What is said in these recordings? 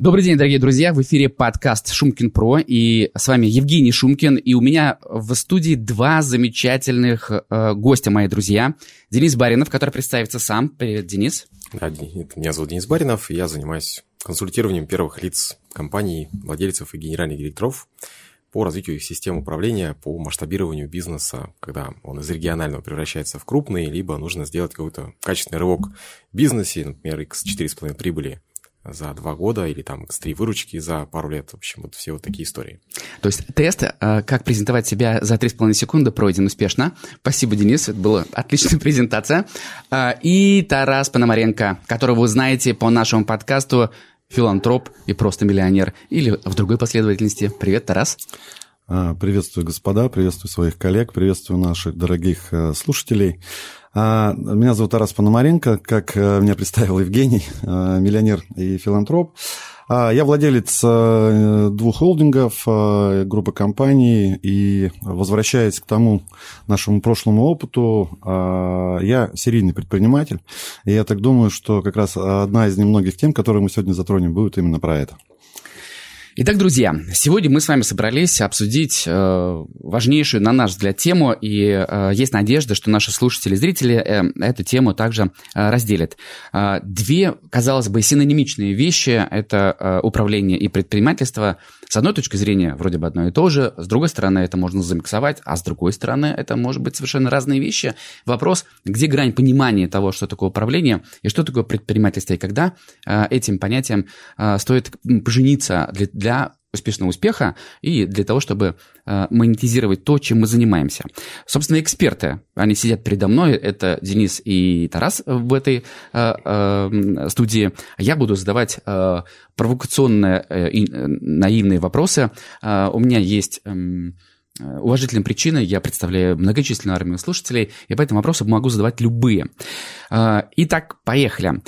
Добрый день, дорогие друзья. В эфире подкаст Шумкин Про. И с вами Евгений Шумкин. И у меня в студии два замечательных э, гостя, мои друзья. Денис Баринов, который представится сам. Привет, Денис. Да, меня зовут Денис Баринов. И я занимаюсь консультированием первых лиц компаний, владельцев и генеральных директоров по развитию их систем управления, по масштабированию бизнеса, когда он из регионального превращается в крупный, либо нужно сделать какой-то качественный рывок в бизнесе, например, x4,5 прибыли за два года или там X3 выручки за пару лет. В общем, вот все вот такие истории. То есть тест, э, как презентовать себя за 3,5 секунды, пройден успешно. Спасибо, Денис, это была отличная презентация. Э, и Тарас Пономаренко, которого вы знаете по нашему подкасту «Филантроп и просто миллионер» или в другой последовательности. Привет, Тарас. А, приветствую, господа, приветствую своих коллег, приветствую наших дорогих э, слушателей. А, меня зовут Тарас Пономаренко, как э, меня представил Евгений, э, миллионер и филантроп. А, я владелец двух холдингов, группы компаний, и возвращаясь к тому нашему прошлому опыту, я серийный предприниматель, и я так думаю, что как раз одна из немногих тем, которые мы сегодня затронем, будет именно про это. Итак, друзья, сегодня мы с вами собрались обсудить э, важнейшую, на наш взгляд, тему, и э, есть надежда, что наши слушатели и зрители э, эту тему также э, разделят. Э, две, казалось бы, синонимичные вещи – это э, управление и предпринимательство. С одной точки зрения, вроде бы одно и то же, с другой стороны, это можно замиксовать, а с другой стороны, это может быть совершенно разные вещи. Вопрос, где грань понимания того, что такое управление и что такое предпринимательство, и когда э, этим понятием э, стоит пожениться для для успешного успеха и для того, чтобы монетизировать то, чем мы занимаемся. Собственно, эксперты, они сидят передо мной, это Денис и Тарас в этой э, э, студии. Я буду задавать э, провокационные э, э, наивные вопросы. Э, у меня есть... Э, уважительным причиной я представляю многочисленную армию слушателей, и по этому вопросу могу задавать любые. Э, итак, поехали.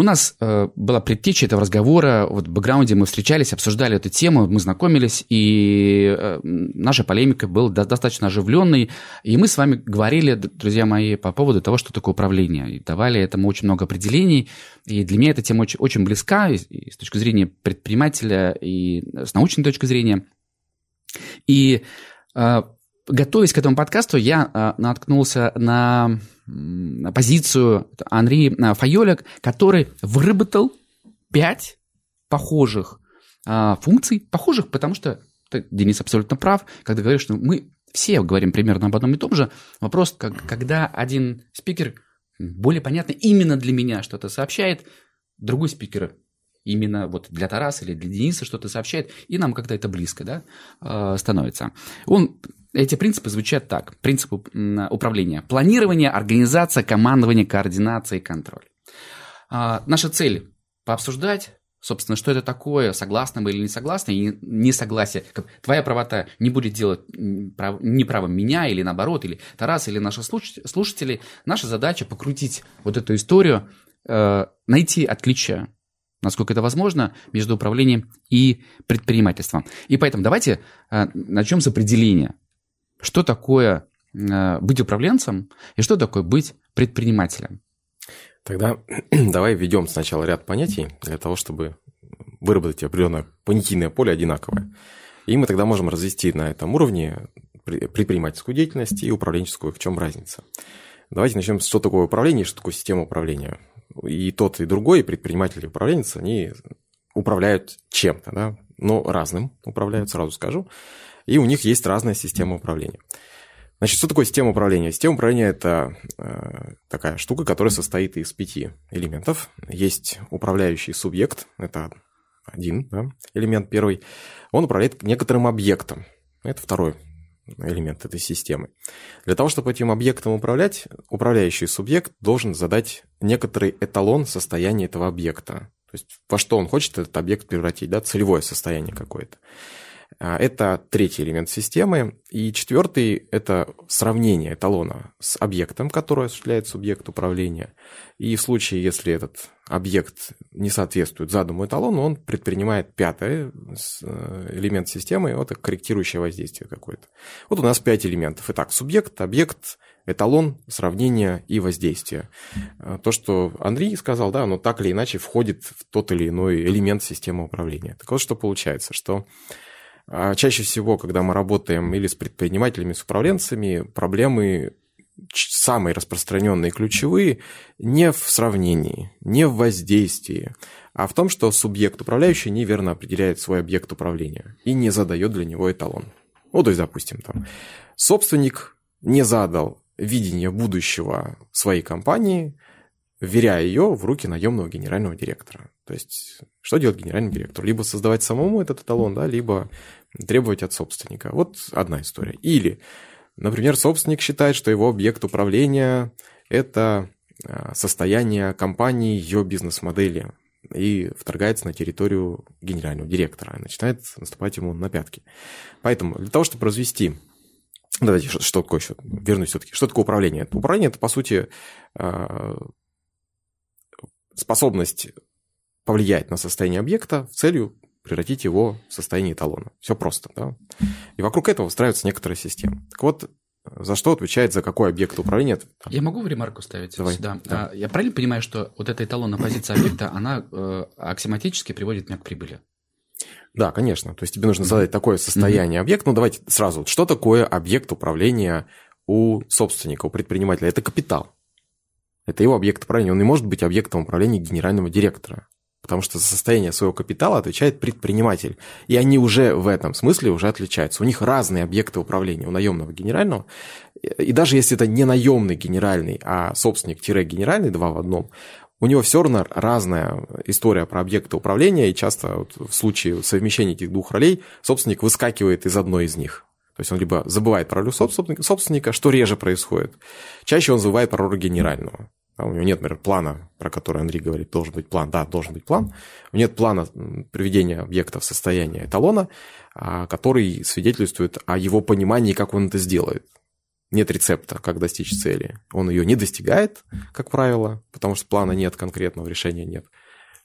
У нас э, была предтеча этого разговора, вот в бэкграунде мы встречались, обсуждали эту тему, мы знакомились, и э, наша полемика была до, достаточно оживленной, и мы с вами говорили, друзья мои, по поводу того, что такое управление, и давали этому очень много определений, и для меня эта тема очень, очень близка и, и с точки зрения предпринимателя, и с научной точки зрения. И э, готовясь к этому подкасту, я э, наткнулся на позицию Анри э, Файоля, который выработал пять похожих э, функций, похожих, потому что ты, Денис абсолютно прав, когда говоришь, что мы все говорим примерно об одном и том же. Вопрос, как, когда один спикер более понятно именно для меня что-то сообщает, другой спикер именно вот для Тараса или для Дениса что-то сообщает, и нам как-то это близко да, э, становится. Он эти принципы звучат так. Принципы управления. Планирование, организация, командование, координация и контроль. А, наша цель – пообсуждать, собственно, что это такое, согласны мы или не согласны, и несогласие. Твоя правота не будет делать неправым меня или наоборот, или Тарас, или наши слушатели. Наша задача – покрутить вот эту историю, э, найти отличия насколько это возможно, между управлением и предпринимательством. И поэтому давайте э, начнем с определения. Что такое э, быть управленцем и что такое быть предпринимателем? Тогда давай введем сначала ряд понятий для того, чтобы выработать определенное понятийное поле одинаковое. И мы тогда можем развести на этом уровне предпринимательскую деятельность и управленческую, в чем разница. Давайте начнем с что такое управление что такое система управления. И тот, и другой, предприниматель, и управленец, они управляют чем-то, да, но разным управляют, сразу скажу и у них есть разная система управления. Значит, что такое система управления? Система управления – это э, такая штука, которая состоит из пяти элементов. Есть управляющий субъект, это один да, элемент первый. Он управляет некоторым объектом. Это второй элемент этой системы. Для того, чтобы этим объектом управлять, управляющий субъект должен задать некоторый эталон состояния этого объекта. То есть во что он хочет этот объект превратить, да, целевое состояние какое-то. А, это третий элемент системы. И четвертый – это сравнение эталона с объектом, который осуществляет субъект управления. И в случае, если этот объект не соответствует заданному эталону, он предпринимает пятый э, элемент системы, вот это корректирующее воздействие какое-то. Вот у нас пять элементов. Итак, субъект, объект, эталон, сравнение и воздействие. Э, то, что Андрей сказал, да, оно так или иначе входит в тот или иной элемент системы управления. Так вот, что получается, что а, чаще всего, когда мы работаем или с предпринимателями, с управленцами, проблемы самые распространенные ключевые не в сравнении, не в воздействии, а в том, что субъект управляющий неверно определяет свой объект управления и не задает для него эталон. Ну, то есть, допустим, там, собственник не задал видение будущего своей компании, вверяя ее в руки наемного генерального директора. То есть, что делать генеральный директор? Либо создавать самому этот эталон, да, либо требовать от собственника. Вот одна история. Или, например, собственник считает, что его объект управления – это а, состояние компании, ее бизнес-модели, и вторгается на территорию генерального директора, и начинает наступать ему на пятки. Поэтому для того, чтобы развести Давайте, что, что такое еще? Вернусь все-таки. Что такое управление? Управление – это, по сути, а, способность повлиять на состояние объекта в целью превратить его в состояние эталона. Все просто, да? И вокруг этого выстраиваются некоторые системы. Так вот, за что отвечает, за какой объект управления? Я могу в ремарку ставить Давай. сюда? Да. А, я правильно понимаю, что вот эта эталонная позиция объекта, она э, аксиоматически приводит меня к прибыли? Да, конечно. То есть тебе нужно задать такое состояние mm-hmm. объекта. Ну, давайте сразу. Что такое объект управления у собственника, у предпринимателя? Это капитал. Это его объект управления. Он не может быть объектом управления генерального директора потому что за состояние своего капитала отвечает предприниматель. И они уже в этом смысле уже отличаются. У них разные объекты управления у наемного генерального. И даже если это не наемный генеральный, а собственник-генеральный, два в одном, у него все равно разная история про объекты управления, и часто вот в случае совмещения этих двух ролей собственник выскакивает из одной из них. То есть он либо забывает про роль собственника, что реже происходит. Чаще он забывает про роль генерального. У него нет, например, плана, про который Андрей говорит, должен быть план. Да, должен быть план. У него нет плана приведения объекта в состояние эталона, а, который свидетельствует о его понимании, как он это сделает. Нет рецепта, как достичь цели. Он ее не достигает, как правило, потому что плана нет, конкретного решения нет.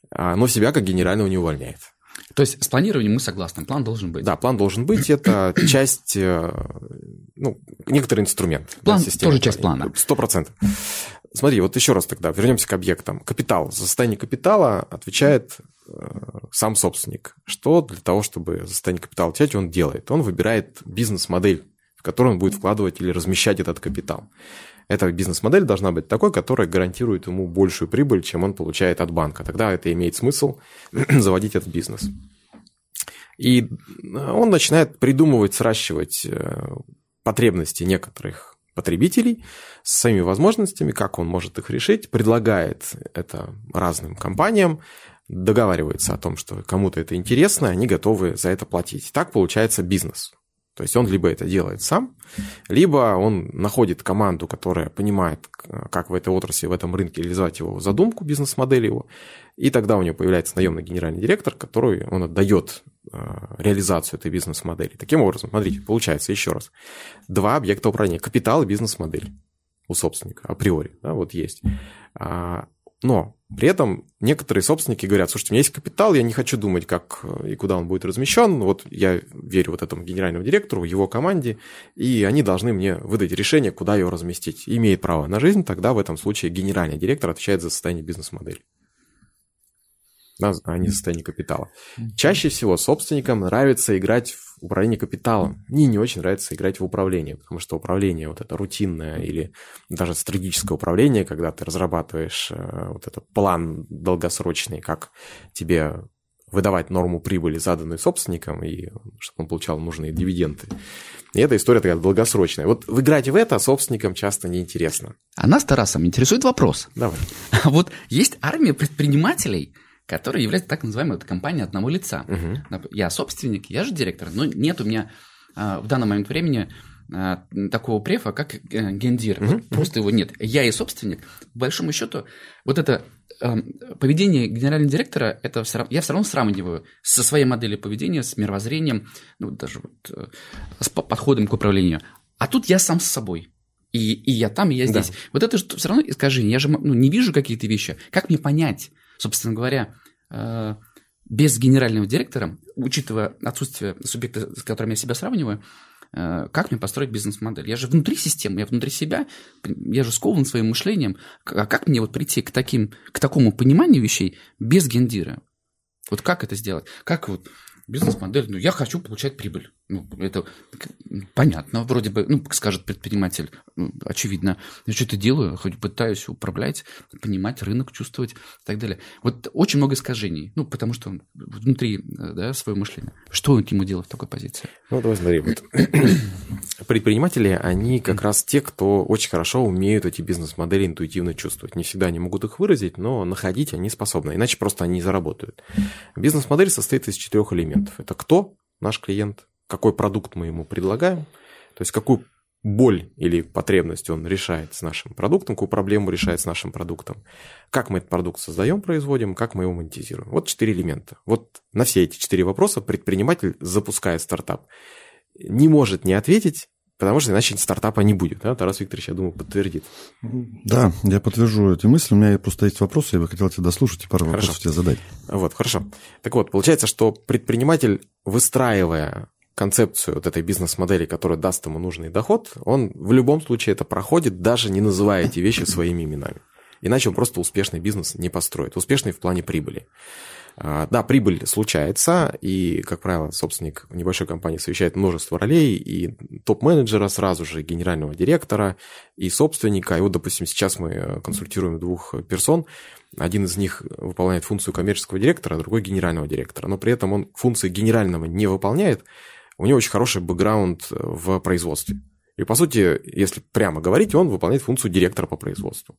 А, но себя как генерального не увольняет. То есть с планированием мы согласны, план должен быть. Да, план должен быть, это часть, э, ну, некоторый инструмент. План да, тоже часть плана. Сто процентов. Смотри, вот еще раз тогда вернемся к объектам. Капитал. За состояние капитала отвечает э, сам собственник. Что для того, чтобы состояние капитала отвечать, он делает? Он выбирает бизнес-модель, в которую он будет вкладывать или размещать этот капитал. Эта бизнес-модель должна быть такой, которая гарантирует ему большую прибыль, чем он получает от банка. Тогда это имеет смысл заводить этот бизнес. И он начинает придумывать, сращивать э, потребности некоторых потребителей с своими возможностями, как он может их решить, предлагает это разным компаниям, договаривается о том, что кому-то это интересно, они готовы за это платить. Так получается бизнес. То есть он либо это делает сам, либо он находит команду, которая понимает, как в этой отрасли, в этом рынке реализовать его задумку, бизнес-модель его, и тогда у него появляется наемный генеральный директор, который он отдает реализацию этой бизнес-модели. Таким образом, смотрите, получается еще раз. Два объекта управления. Капитал и бизнес-модель у собственника априори. Да, вот есть. А, но при этом некоторые собственники говорят, слушайте, у меня есть капитал, я не хочу думать, как э, и куда он будет размещен. Вот я верю вот этому генеральному директору, его команде, и они должны мне выдать решение, куда его разместить. Имеет право на жизнь, тогда в этом случае генеральный директор отвечает за состояние бизнес-модели а не состояние капитала. Чаще всего собственникам нравится играть в управление капиталом. Мне не очень нравится играть в управление, потому что управление вот это рутинное или даже стратегическое управление, когда ты разрабатываешь э, вот этот план долгосрочный, как тебе выдавать норму прибыли, заданную собственником, и чтобы он получал нужные дивиденды. И эта история такая долгосрочная. Вот играть в это собственникам часто неинтересно. А нас, Тарасом, интересует вопрос. Давай. Вот есть армия предпринимателей, которая является так называемой вот, компанией одного лица. Угу. Я собственник, я же директор, но нет у меня а, в данный момент времени а, такого префа, как э, гендир. Угу. Вот просто его нет. Я и собственник. По большому счету, вот это э, поведение генерального директора, это все я все равно сравниваю со своей моделью поведения, с мировоззрением, ну, даже вот, э, с подходом к управлению. А тут я сам с собой. И, и я там, и я здесь. Да. Вот это же все равно искажение. Я же ну, не вижу какие-то вещи. Как мне понять, собственно говоря, э, без генерального директора, учитывая отсутствие субъекта, с которым я себя сравниваю, э, как мне построить бизнес-модель? Я же внутри системы, я внутри себя, я же скован своим мышлением. А как мне вот прийти к, таким, к такому пониманию вещей без гендира? Вот как это сделать? Как вот бизнес-модель, ну, я хочу получать прибыль. Ну, это понятно, вроде бы, ну, скажет предприниматель, ну, очевидно. Я что-то делаю, хоть пытаюсь управлять, понимать рынок, чувствовать и так далее. Вот очень много искажений, ну, потому что он внутри, да, свое мышление. Что ему делать в такой позиции? Ну, давай смотри, вот предприниматели, они как раз те, кто очень хорошо умеют эти бизнес-модели интуитивно чувствовать. Не всегда они могут их выразить, но находить они способны, иначе просто они не заработают. Бизнес-модель состоит из четырех элементов. Это кто? Наш клиент, какой продукт мы ему предлагаем, то есть какую боль или потребность он решает с нашим продуктом, какую проблему решает с нашим продуктом, как мы этот продукт создаем, производим, как мы его монетизируем. Вот четыре элемента. Вот на все эти четыре вопроса предприниматель, запуская стартап, не может не ответить, потому что иначе стартапа не будет. Да? Тарас Викторович, я думаю, подтвердит. Да, я подтвержу эти мысли. У меня просто есть вопросы, я бы хотел тебя дослушать и пару хорошо. вопросов тебе задать. Вот, хорошо. Так вот, получается, что предприниматель, выстраивая концепцию вот этой бизнес-модели, которая даст ему нужный доход, он в любом случае это проходит, даже не называя эти вещи своими именами. Иначе он просто успешный бизнес не построит. Успешный в плане прибыли. А, да, прибыль случается, и, как правило, собственник небольшой компании совещает множество ролей, и топ-менеджера сразу же, генерального директора, и собственника. И вот, допустим, сейчас мы консультируем двух персон, один из них выполняет функцию коммерческого директора, а другой генерального директора, но при этом он функции генерального не выполняет, у него очень хороший бэкграунд в производстве. И, по сути, если прямо говорить, он выполняет функцию директора по производству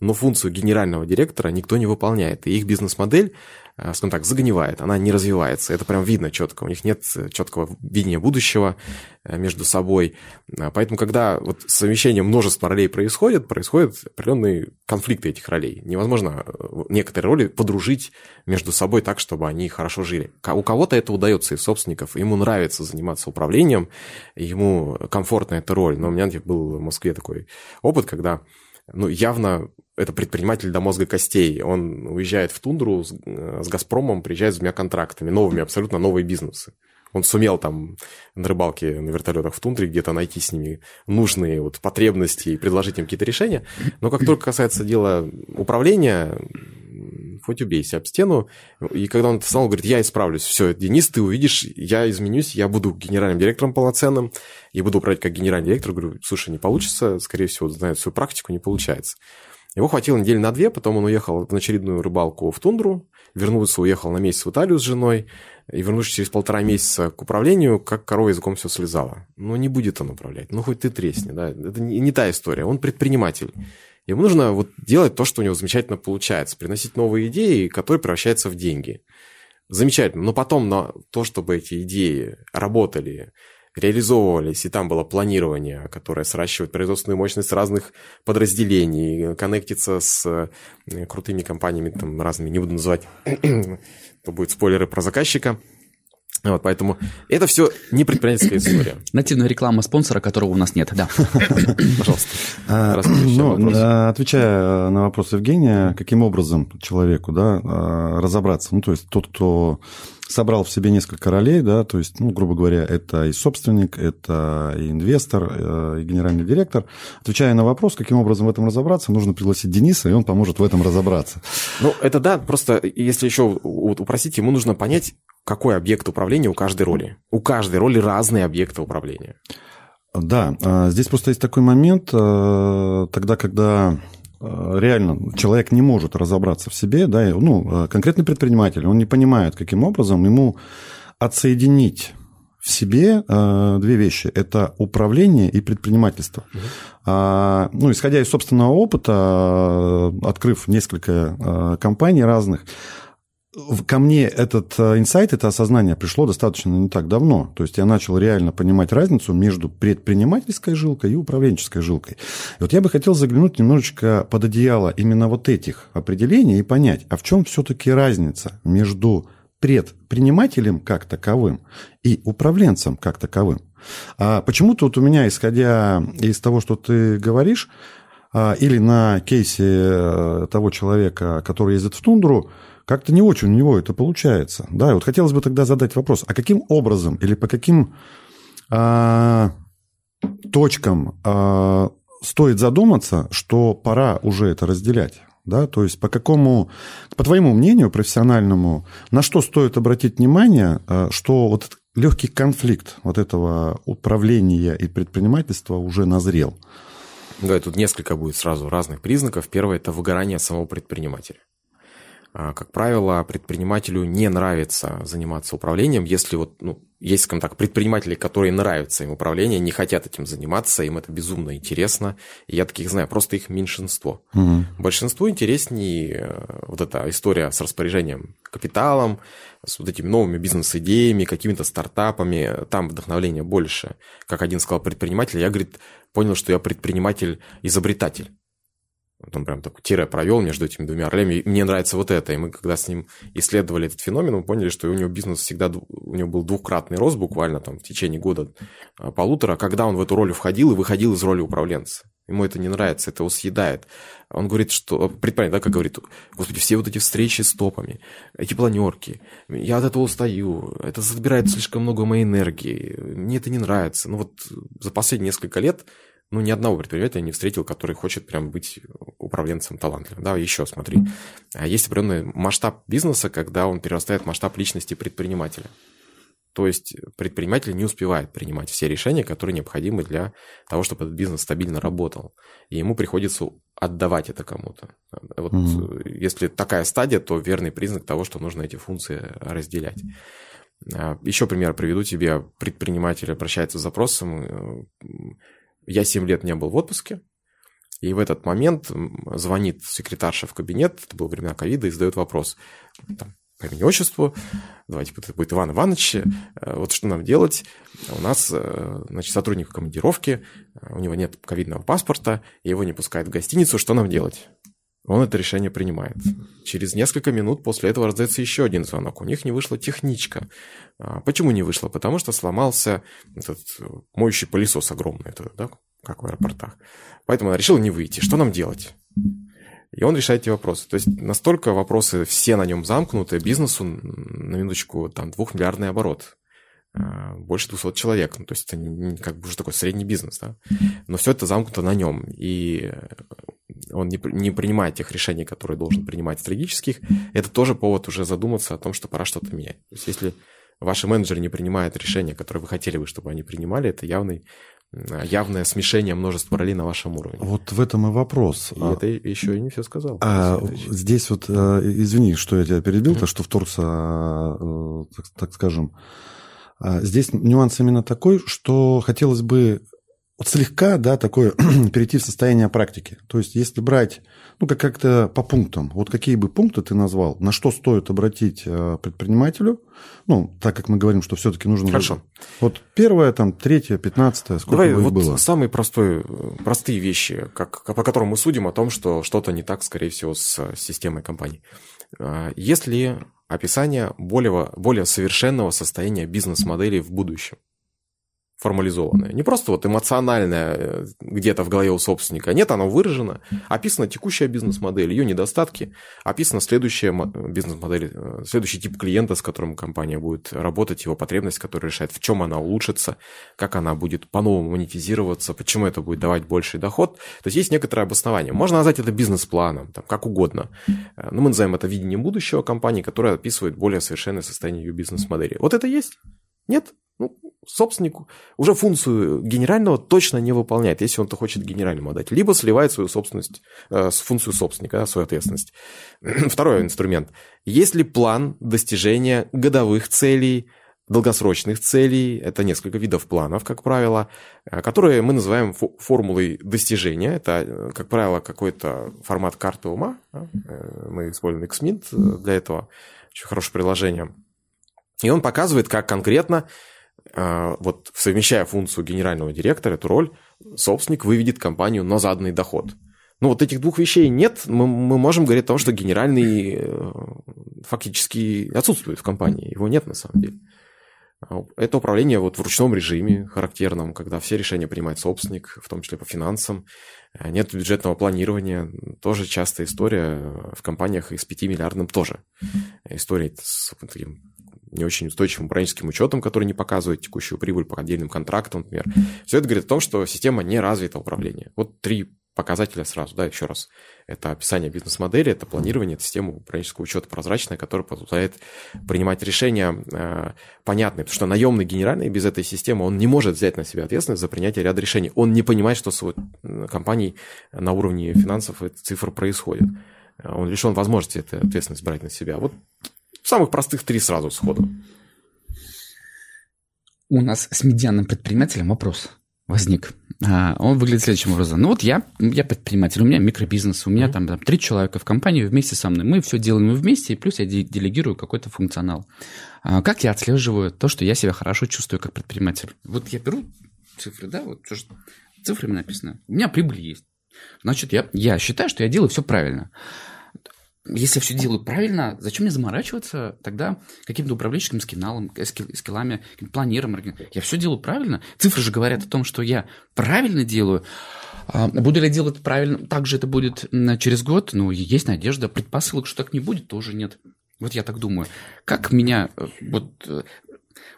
но функцию генерального директора никто не выполняет. И их бизнес-модель, э, скажем так, загнивает, она не развивается. Это прям видно четко. У них нет четкого видения будущего э, между собой. Э, поэтому, когда вот совмещение множества ролей происходит, происходят определенные конфликты этих ролей. Невозможно некоторые роли подружить между собой так, чтобы они хорошо жили. У кого-то это удается из собственников, ему нравится заниматься управлением, ему комфортна эта роль. Но у меня был в Москве такой опыт, когда ну, явно это предприниматель до мозга костей. Он уезжает в тундру с, э, с «Газпромом», приезжает с двумя контрактами, новыми, абсолютно новые бизнесы. Он сумел там на рыбалке на вертолетах в тундре где-то найти с ними нужные вот потребности и предложить им какие-то решения. Но как только касается дела управления, хоть убейся об стену. И когда он это сказал, говорит, я исправлюсь. Все, Денис, ты увидишь, я изменюсь, я буду генеральным директором полноценным, и буду управлять как генеральный директор. Говорю, слушай, не получится, скорее всего, знает свою практику, не получается. Его хватило недели на две, потом он уехал на очередную рыбалку в тундру, вернулся, уехал на месяц в Италию с женой, и вернувшись через полтора месяца к управлению, как корова языком все слезала. Ну, не будет он управлять. Ну, хоть ты тресни, да. Это не та история. Он предприниматель. Ему нужно вот делать то, что у него замечательно получается, приносить новые идеи, которые превращаются в деньги. Замечательно. Но потом на то, чтобы эти идеи работали, реализовывались, и там было планирование, которое сращивает производственную мощность разных подразделений, коннектится с э, крутыми компаниями, там разными, не буду называть, то будет спойлеры про заказчика – вот, поэтому это все не предпринимательская история. Нативная реклама спонсора, которого у нас нет, да. Пожалуйста. А, ну, а, отвечая на вопрос Евгения, каким образом человеку да, а, разобраться? Ну, то есть тот, кто собрал в себе несколько ролей, да, то есть, ну, грубо говоря, это и собственник, это и инвестор, э, и генеральный директор. Отвечая на вопрос, каким образом в этом разобраться, нужно пригласить Дениса, и он поможет в этом разобраться. Ну, это да, просто если еще упросить, ему нужно понять, какой объект управления у каждой роли. У каждой роли разные объекты управления. Да, а, здесь просто есть такой момент, э, тогда, когда э, реально человек не может разобраться в себе, да, ну, конкретный предприниматель, он не понимает, каким образом ему отсоединить в себе э, две вещи. Это управление и предпринимательство. Угу. А, ну, исходя из собственного опыта, открыв несколько э, компаний разных, ко мне этот э, инсайт, это осознание пришло достаточно не так давно. То есть я начал реально понимать разницу между предпринимательской жилкой и управленческой жилкой. И вот я бы хотел заглянуть немножечко под одеяло именно вот этих определений и понять, а в чем все-таки разница между предпринимателем как таковым и управленцем как таковым. А почему-то вот у меня, исходя из того, что ты говоришь, а, или на кейсе э, того человека, который ездит в тундру, как-то не очень у него это получается. Да, и вот хотелось бы тогда задать вопрос, а каким образом или по каким а, точкам а, стоит задуматься, что пора уже это разделять? Да, то есть по какому, по твоему мнению профессиональному, на что стоит обратить внимание, а, что вот легкий конфликт вот этого управления и предпринимательства уже назрел? Да, тут несколько будет сразу разных признаков. Первое – это выгорание самого предпринимателя. А, как правило, предпринимателю не нравится заниматься управлением, если вот, ну, есть, скажем так, предприниматели, которые нравятся им управление, не хотят этим заниматься, им это безумно интересно. И я таких знаю, просто их меньшинство. Угу. Большинству интереснее э, вот эта история с распоряжением капиталом, с вот этими новыми бизнес-идеями, какими-то стартапами, там вдохновления больше. Как один сказал предприниматель, я, говорит, понял, что я предприниматель-изобретатель. Он прям такой тире провел между этими двумя ролями. И мне нравится вот это. И мы, когда с ним исследовали этот феномен, мы поняли, что у него бизнес всегда, у него был двукратный рост буквально там в течение года а, полутора, когда он в эту роль входил и выходил из роли управленца. Ему это не нравится, это его съедает. Он говорит, что... Предприниматель, да, как говорит, господи, все вот эти встречи с топами, эти планерки, я от этого устаю, это забирает слишком много моей энергии, мне это не нравится. Ну вот за последние несколько лет ну, ни одного предпринимателя не встретил, который хочет прям быть управленцем талантливым. Да, еще смотри. А есть определенный масштаб бизнеса, когда он перерастает в масштаб личности предпринимателя. То есть предприниматель не успевает принимать все решения, которые необходимы для того, чтобы этот бизнес стабильно работал. И ему приходится отдавать это кому-то. Вот mm-hmm. если такая стадия, то верный признак того, что нужно эти функции разделять. А, еще пример приведу тебе. Предприниматель обращается с запросом, я 7 лет не был в отпуске, и в этот момент звонит секретарша в кабинет, это было времена ковида, и задает вопрос там, по имени отчеству, давайте это будет Иван Иванович, э, вот что нам делать? У нас, э, значит, сотрудник командировки, у него нет ковидного паспорта, его не пускают в гостиницу, что нам делать? Он это решение принимает. Через несколько минут после этого раздается еще один звонок. У них не вышла техничка. А, почему не вышла? Потому что сломался этот моющий пылесос огромный, это, да, как в аэропортах. Поэтому она решила не выйти. Что нам делать? И он решает эти вопросы. То есть настолько вопросы все на нем замкнуты, бизнесу, на минуточку, там, двухмиллиардный оборот. А, больше 200 человек. Ну, то есть это как бы уже такой средний бизнес, да. Но все это замкнуто на нем. И он не, не принимает тех решений, которые должен принимать стратегических, это тоже повод уже задуматься о том, что пора что-то менять. То есть если ваши менеджеры не принимают решения, которые вы хотели бы, чтобы они принимали, это явный явное смешение множества ролей на вашем уровне. Вот в этом и вопрос. И а, это еще и не все сказал. А, здесь вот, э, извини, что я тебя перебил, то, что вторгся, э, так, так скажем, а, здесь нюанс именно такой, что хотелось бы вот слегка, да, такое перейти в состояние практики. То есть, если брать, ну, как- как-то по пунктам, вот какие бы пункты ты назвал, на что стоит обратить э, предпринимателю, ну, так как мы говорим, что все-таки нужно... Хорошо. Вот первое, там, третье, пятнадцатое, сколько Давай бы вот было? самые простые, простые вещи, как, по которым мы судим о том, что что-то не так, скорее всего, с системой компании. А, Если описание более, более совершенного состояния бизнес-модели в будущем формализованное. Не просто вот эмоциональное э, где-то в голове у собственника. Нет, оно выражено. Описана текущая бизнес-модель, ее недостатки. Описана следующая бизнес-модель, э, следующий тип клиента, с которым компания будет работать, его потребность, которая решает, в чем она улучшится, как она будет по-новому монетизироваться, почему это будет давать больший доход. То есть есть некоторое обоснование. Можно назвать это бизнес-планом, там, как угодно. Э, но мы называем это видением будущего компании, которое описывает более совершенное состояние ее бизнес-модели. Вот это есть? Нет? Ну, собственнику уже функцию генерального точно не выполняет, если он-то хочет генеральному отдать. Либо сливает свою собственность, э, функцию собственника, свою ответственность. Второй инструмент. Есть ли план достижения годовых целей, долгосрочных целей, это несколько видов планов, как правило, э, которые мы называем формулой достижения. Это, э, как правило, какой-то формат карты ума. Э, мы используем XMINT для этого очень хорошее приложение. И он показывает, как конкретно, вот совмещая функцию генерального директора, эту роль, собственник выведет компанию на заданный доход. Ну, вот этих двух вещей нет, мы, мы можем говорить о том, что генеральный э, фактически отсутствует в компании. Его нет на самом деле. А это управление вот в ручном режиме, характерном, когда все решения принимает собственник, в том числе по финансам. Э, нет бюджетного планирования. Тоже частая история в компаниях и с 5 миллиардным тоже. История с таким не очень устойчивым управленческим учетом, который не показывает текущую прибыль по отдельным контрактам, например. Все это говорит о том, что система не развита управления. Вот три показателя сразу, да, еще раз. Это описание бизнес-модели, это планирование, это система управленческого учета прозрачная, которая позволяет принимать решения э, понятные, потому что наемный генеральный без этой системы, он не может взять на себя ответственность за принятие ряда решений. Он не понимает, что с его компанией на уровне финансов эта цифра происходит. Он лишен возможности эту ответственность брать на себя. Вот самых простых три сразу сходу. У нас с медианным предпринимателем вопрос возник. А, он выглядит следующим образом. Ну вот я, я предприниматель, у меня микробизнес, у меня mm-hmm. там, там три человека в компании вместе со мной. Мы все делаем вместе, и плюс я делегирую какой-то функционал. А, как я отслеживаю то, что я себя хорошо чувствую как предприниматель? Вот я беру цифры, да, вот цифрами написано. У меня прибыль есть. Значит, я, я считаю, что я делаю все правильно если все делаю правильно, зачем мне заморачиваться тогда каким-то управленческим скиналом, скилл, скиллами, планиром? Я все делаю правильно. Цифры же говорят о том, что я правильно делаю. А, буду ли я делать правильно? Также это будет через год. Ну, есть надежда. Предпосылок, что так не будет, тоже нет. Вот я так думаю. Как меня э, вот э,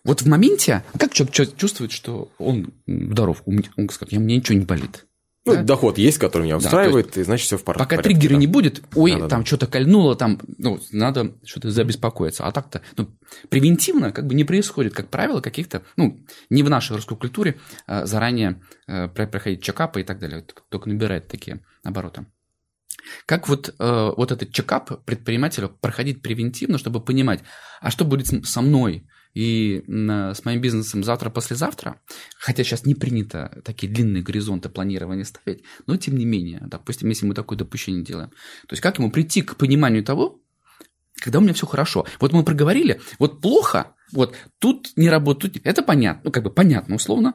вот в моменте, как человек чувствует, что он здоров, он скажет, я, мне ничего не болит. Ну, да? доход есть, который меня устраивает, да, и значит, все в порядке. Пока триггера да. не будет, ой, да, да, там да. что-то кольнуло, там, ну, надо что-то забеспокоиться. А так-то, ну, превентивно как бы не происходит, как правило, каких-то, ну, не в нашей русской культуре а заранее а, проходить чекапы и так далее, только набирает такие обороты. Как вот, э, вот этот чекап предпринимателя проходить превентивно, чтобы понимать, а что будет со мной, и с моим бизнесом завтра-послезавтра, хотя сейчас не принято такие длинные горизонты планирования ставить, но тем не менее, допустим, если мы такое допущение делаем, то есть как ему прийти к пониманию того, когда у меня все хорошо. Вот мы проговорили, вот плохо, вот тут не работает, это понятно, ну как бы понятно условно,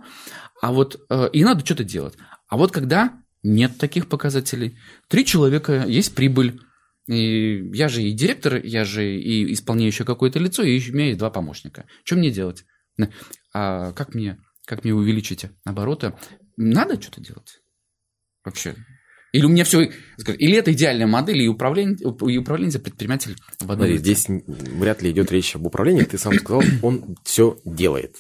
а вот э, и надо что-то делать. А вот когда нет таких показателей, три человека, есть прибыль, и я же и директор, я же и исполняющее какое-то лицо, и у меня есть два помощника. Что мне делать? А как мне, как мне увеличить обороты? Надо что-то делать? Вообще. Или у меня все... Или это идеальная модель, и управление, и управление предприниматель в одном Смотри, здесь вряд ли идет речь об управлении. Ты сам сказал, он все делает.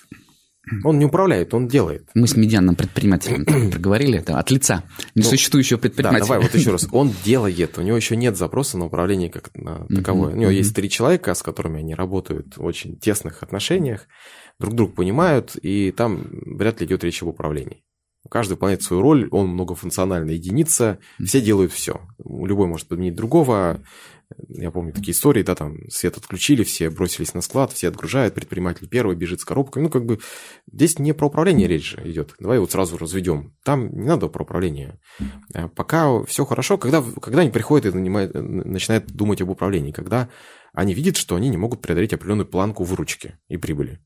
Он не управляет, он делает. Мы с медианным предпринимателем проговорили это от лица несуществующего ну, предпринимателя. Да, давай вот еще раз. Он делает, у него еще нет запроса на управление как на таковое. У него есть три человека, с которыми они работают в очень тесных отношениях, друг друга понимают, и там вряд ли идет речь об управлении. Каждый выполняет свою роль, он многофункциональная единица, все делают все. Любой может подменить другого, я помню такие истории, да, там свет отключили, все бросились на склад, все отгружают, предприниматель первый бежит с коробкой. Ну, как бы здесь не про управление речь же идет. Давай вот сразу разведем. Там не надо про управление. А пока все хорошо, когда, когда они приходят и нанимают, начинают думать об управлении, когда они видят, что они не могут преодолеть определенную планку выручки и прибыли.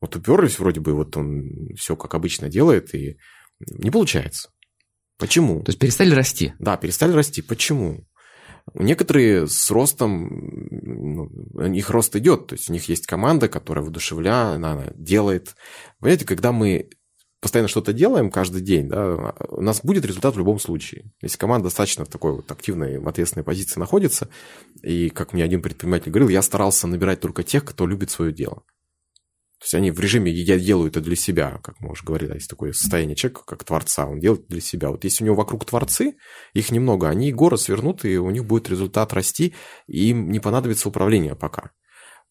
Вот уперлись вроде бы, вот он все как обычно делает, и не получается. Почему? То есть перестали расти? Да, перестали расти. Почему? Некоторые с ростом, ну, их рост идет, то есть у них есть команда, которая воодушевля, она делает. Понимаете, когда мы постоянно что-то делаем каждый день, да, у нас будет результат в любом случае. Если команда достаточно в такой вот активной, ответственной позиции находится, и, как мне один предприниматель говорил, я старался набирать только тех, кто любит свое дело. То есть они в режиме «я делаю это для себя», как мы уже говорили, есть такое состояние человека, как творца, он делает для себя. Вот если у него вокруг творцы, их немного, они горы свернут, и у них будет результат расти, и им не понадобится управление пока.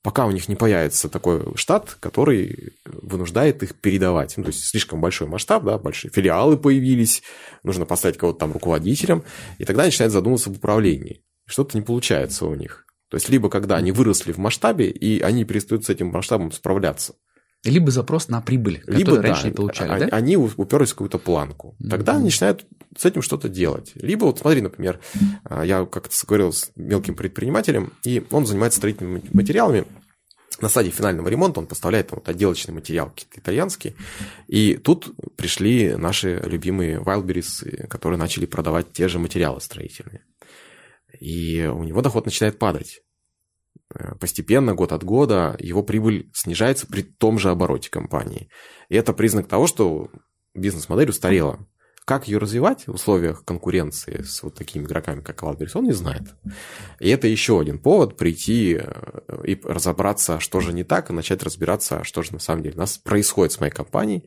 Пока у них не появится такой штат, который вынуждает их передавать. Ну, то есть слишком большой масштаб, да, большие филиалы появились, нужно поставить кого-то там руководителем, и тогда начинают задумываться об управлении. Что-то не получается у них. То есть, либо когда они выросли в масштабе, и они перестают с этим масштабом справляться. Либо запрос на прибыль, Либо, да, раньше не получали, а- да? Они уперлись в какую-то планку. Тогда они начинают с этим что-то делать. Либо, вот смотри, например, а, я как-то говорил с мелким предпринимателем, и он занимается строительными материалами, на стадии финального ремонта он поставляет там, вот, отделочный материал какие-то итальянские. И тут пришли наши любимые Wildberries, которые начали продавать те же материалы строительные. И у него доход начинает падать. Э, Постепенно, год от года, его прибыль снижается при том же обороте компании. И это признак того, что бизнес-модель устарела. Как ее развивать в условиях конкуренции с вот такими игроками, как Wildberries, он не знает. И это еще один повод прийти э, и разобраться, что же не так, и начать разбираться, что же на самом деле у нас происходит с моей компанией,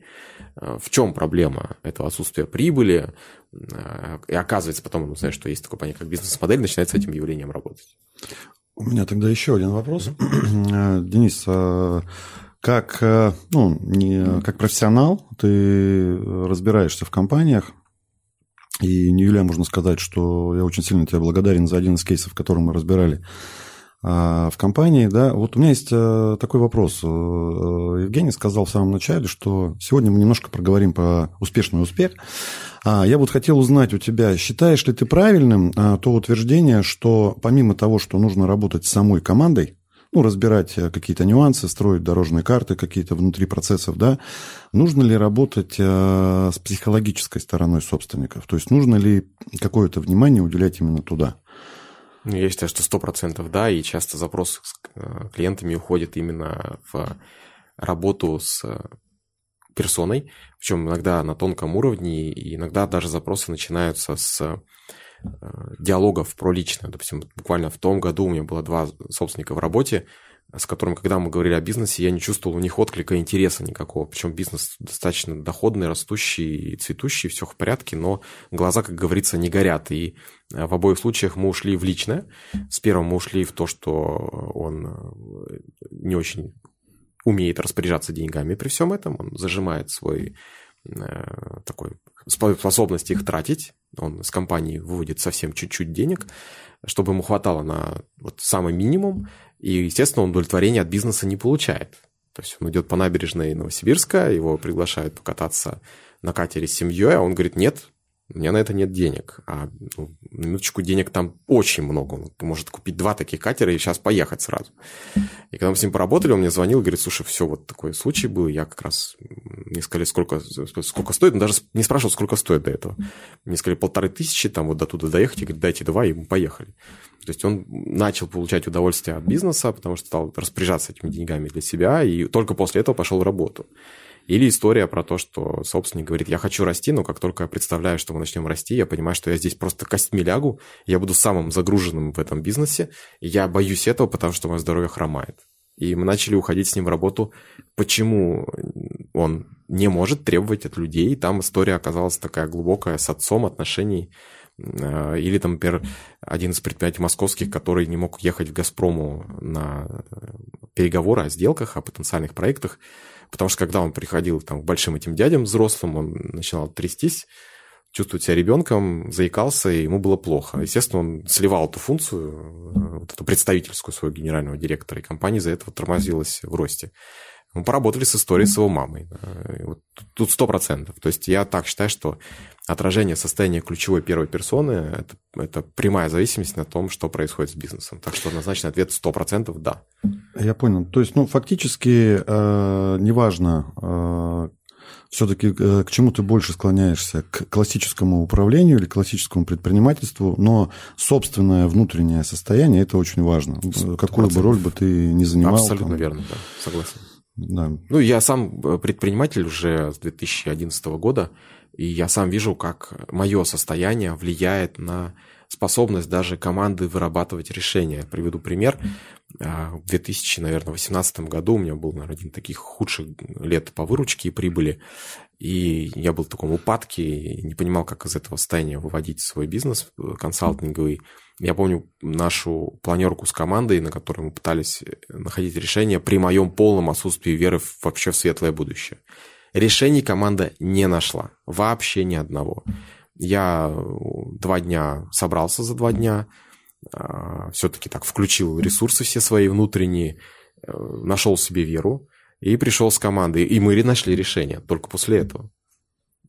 э, в чем проблема этого отсутствия прибыли. Э, И оказывается, потом он узнает, что есть такое понятие, как бизнес-модель, начинает с этим явлением работать. У меня тогда еще один вопрос. Денис, а как, э, ну, не, как профессионал ты разбираешься в компаниях, и не Юлия, можно сказать, что я очень сильно тебе благодарен за один из кейсов, который мы разбирали а, в компании. Да? Вот у меня есть э, такой вопрос. Э, Евгений сказал в самом начале, что сегодня мы немножко проговорим про успешный успех. А, Я вот хотел узнать у тебя, считаешь ли ты правильным а, то утверждение, что помимо того, что нужно работать с самой командой, ну, разбирать э, какие-то нюансы, строить дорожные карты какие-то внутри процессов, да, нужно ли работать э, с психологической стороной собственников? То есть нужно ли какое-то внимание уделять именно туда? Ну, Я считаю, что 100% да, и часто запрос с э, клиентами уходит именно в работу с персоной, причем иногда на тонком уровне, и иногда даже запросы начинаются с диалогов про личное. Допустим, буквально в том году у меня было два собственника в работе, с которыми, когда мы говорили о бизнесе, я не чувствовал у них отклика интереса никакого. Причем бизнес достаточно доходный, растущий и цветущий, все в порядке, но глаза, как говорится, не горят. И э, в обоих случаях мы ушли в личное. С первым мы ушли в то, что он э, не очень умеет распоряжаться деньгами при всем этом. Он зажимает свой э, такой способность их тратить. Он с компании выводит совсем чуть-чуть денег, чтобы ему хватало на вот самый минимум. И, естественно, он удовлетворения от бизнеса не получает. То есть он идет по набережной Новосибирска, его приглашают покататься на катере с семьей, а он говорит, нет, у меня на это нет денег. А ну, на минуточку денег там очень много. Он может купить два таких катера и сейчас поехать сразу. И когда мы с ним поработали, он мне звонил и говорит, слушай, все, вот такой случай был. Я как раз... Мне сказали, сколько, сколько стоит. Он даже не спрашивал, сколько стоит до этого. Мне сказали, полторы тысячи, там вот до туда доехать. И говорит, дайте два, и мы поехали. То есть он начал получать удовольствие от бизнеса, потому что стал распоряжаться этими деньгами для себя, и только после этого пошел в работу. Или история про то, что собственник говорит, я хочу расти, но как только я представляю, что мы начнем расти, я понимаю, что я здесь просто костьми лягу, я буду самым загруженным в этом бизнесе, и я боюсь этого, потому что мое здоровье хромает. И мы начали уходить с ним в работу. Почему он не может требовать от людей? Там история оказалась такая глубокая с отцом отношений. Или, там, например, один из предприятий московских, который не мог ехать в «Газпрому» на переговоры о сделках, о потенциальных проектах, потому что когда он приходил там, к большим этим дядям взрослым, он начинал трястись, чувствовать себя ребенком, заикался, и ему было плохо. Естественно, он сливал эту функцию, вот эту представительскую своего генерального директора, и компания из-за этого тормозилась в росте. Мы поработали с историей с его мамой. Вот тут сто процентов. То есть я так считаю, что отражение состояния ключевой первой персоны это, – это прямая зависимость на том, что происходит с бизнесом. Так что однозначно ответ сто процентов да. Я понял. То есть, ну, фактически, э, неважно, э, все-таки э, к чему ты больше склоняешься? К классическому управлению или классическому предпринимательству, но собственное внутреннее состояние – это очень важно. 100%. Какую бы роль бы ты ни занимал. Абсолютно там. верно, да, согласен. Да. Ну, я сам предприниматель уже с 2011 года, и я сам вижу, как мое состояние влияет на способность даже команды вырабатывать решения. Приведу пример. В 2018 году у меня был, наверное, один из таких худших лет по выручке и прибыли. И я был в таком упадке, не понимал, как из этого состояния выводить свой бизнес консалтинговый. Я помню нашу планерку с командой, на которой мы пытались находить решение при моем полном отсутствии веры вообще в светлое будущее. Решений команда не нашла. Вообще ни одного. Я два дня собрался за два дня, все-таки так включил ресурсы все свои внутренние, нашел себе веру. и пришел с командой, и мы нашли решение только после этого.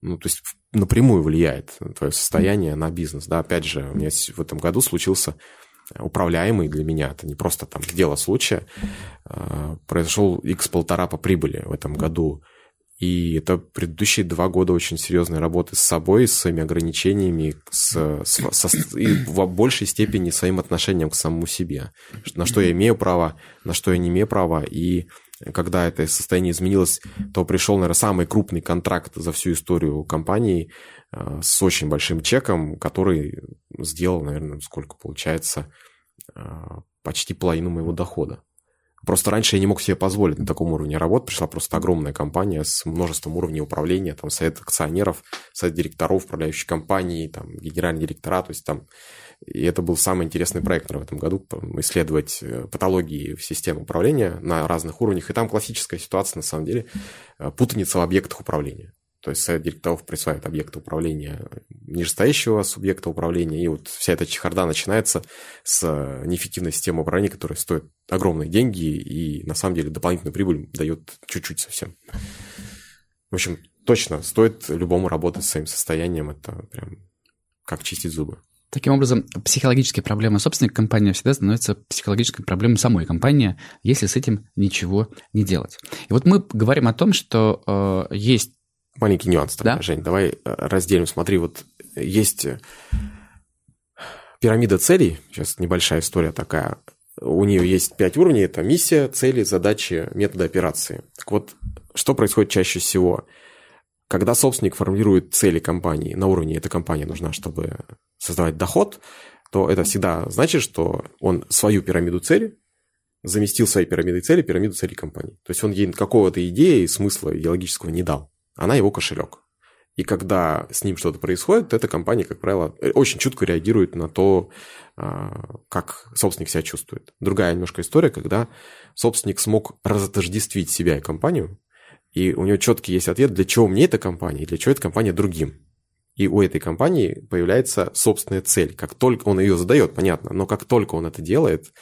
Ну, то есть напрямую влияет твое состояние на бизнес. Да, опять же, у меня в этом году случился управляемый для меня, это не просто там дело случая, а, произошел x полтора по прибыли в этом году. И это предыдущие два года очень серьезной работы с собой, с своими ограничениями, с, с, со, и в большей степени своим отношением к самому себе. На что я имею право, на что я не имею права. И когда это состояние изменилось, то пришел, наверное, самый крупный контракт за всю историю компании э, с очень большим чеком, который сделал, наверное, сколько получается, э, почти половину моего дохода. Просто раньше я не мог себе позволить на таком уровне работать. Пришла просто огромная компания с множеством уровней управления, там совет акционеров, совет директоров, управляющей компании, там генеральный директора, то есть там и это был самый интересный проект в этом году, исследовать э, патологии в системе управления на разных уровнях. И там классическая ситуация, на самом деле, э, путаница в объектах управления. То есть совет директоров присваивает объекты управления нижестоящего субъекта управления, и вот вся эта чехарда начинается с э, неэффективной системы управления, которая стоит огромные деньги и на самом деле дополнительную прибыль дает чуть-чуть совсем. В общем, точно стоит любому работать с своим состоянием, это прям как чистить зубы. Таким образом, психологические проблемы собственника компании всегда становятся психологической проблемой самой компании, если с этим ничего не делать. И вот мы говорим о том, что э, есть... Маленький нюанс, да? Жень, давай э, разделим. Смотри, вот есть э, пирамида целей, сейчас небольшая история такая, у нее есть пять уровней, это миссия, цели, задачи, методы операции. Так вот, что происходит чаще всего? Когда собственник формирует цели компании на уровне эта компания нужна, чтобы создавать доход, то это всегда значит, что он свою пирамиду цели заместил своей пирамидой цели пирамиду целей компании. То есть он ей какого-то идеи, смысла идеологического не дал. Она его кошелек. И когда с ним что-то происходит, эта компания, как правило, очень чутко реагирует на то, а, как собственник себя чувствует. Другая немножко история, когда собственник смог разотождествить себя и компанию, и у него четкий есть ответ, для чего мне эта компания, и для чего эта компания другим. И у этой компании появляется собственная цель. Как только он ее задает, понятно, но как только он это делает,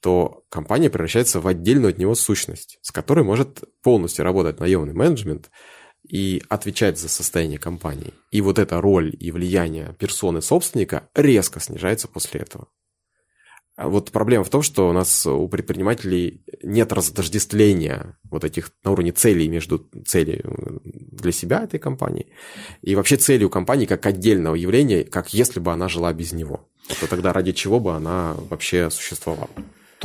то компания превращается в отдельную от него сущность, с которой может полностью работать наемный менеджмент и отвечать за состояние компании. И вот эта роль и влияние персоны собственника резко снижается после этого. А вот проблема в том, что у нас у предпринимателей нет разотождествления вот этих на уровне целей между целью для себя этой компании и вообще целью компании как отдельного явления, как если бы она жила без него. То тогда ради чего бы она вообще существовала?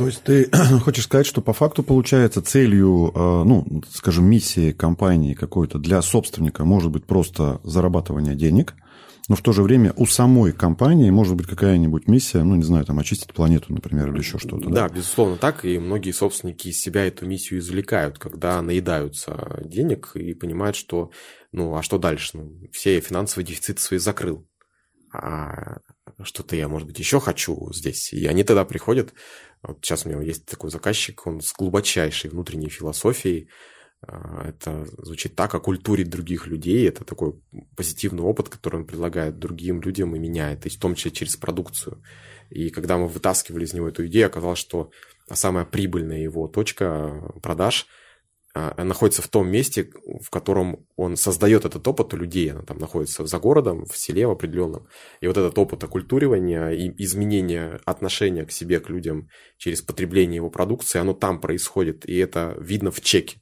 То есть ты хочешь сказать, что по факту получается целью, э, ну, скажем, миссии компании какой-то для собственника может быть просто зарабатывание денег – но в то же время у самой компании может быть какая-нибудь миссия, ну, не знаю, там, очистить планету, например, или еще что-то. Да, да, безусловно, так, и многие собственники из себя эту миссию извлекают, когда наедаются денег и понимают, что, ну, а что дальше? Ну, все финансовые дефициты свои закрыл. А что-то я, может быть, еще хочу здесь. И они тогда приходят, вот сейчас у меня есть такой заказчик, он с глубочайшей внутренней философией, а, это звучит так, оккультурить других людей. Это такой позитивный опыт, который он предлагает другим людям и меняет, есть в том числе через продукцию. И когда мы вытаскивали из него эту идею, оказалось, что самая прибыльная его точка продаж а, находится в том месте, в котором он создает этот опыт у людей. Она там находится за городом, в селе в определенном. И вот этот опыт оккультуривания и изменения отношения к себе, к людям через потребление его продукции, оно там происходит. И это видно в чеке.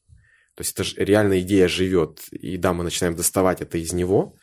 То есть это же реальная идея живет. И да, мы начинаем доставать это из него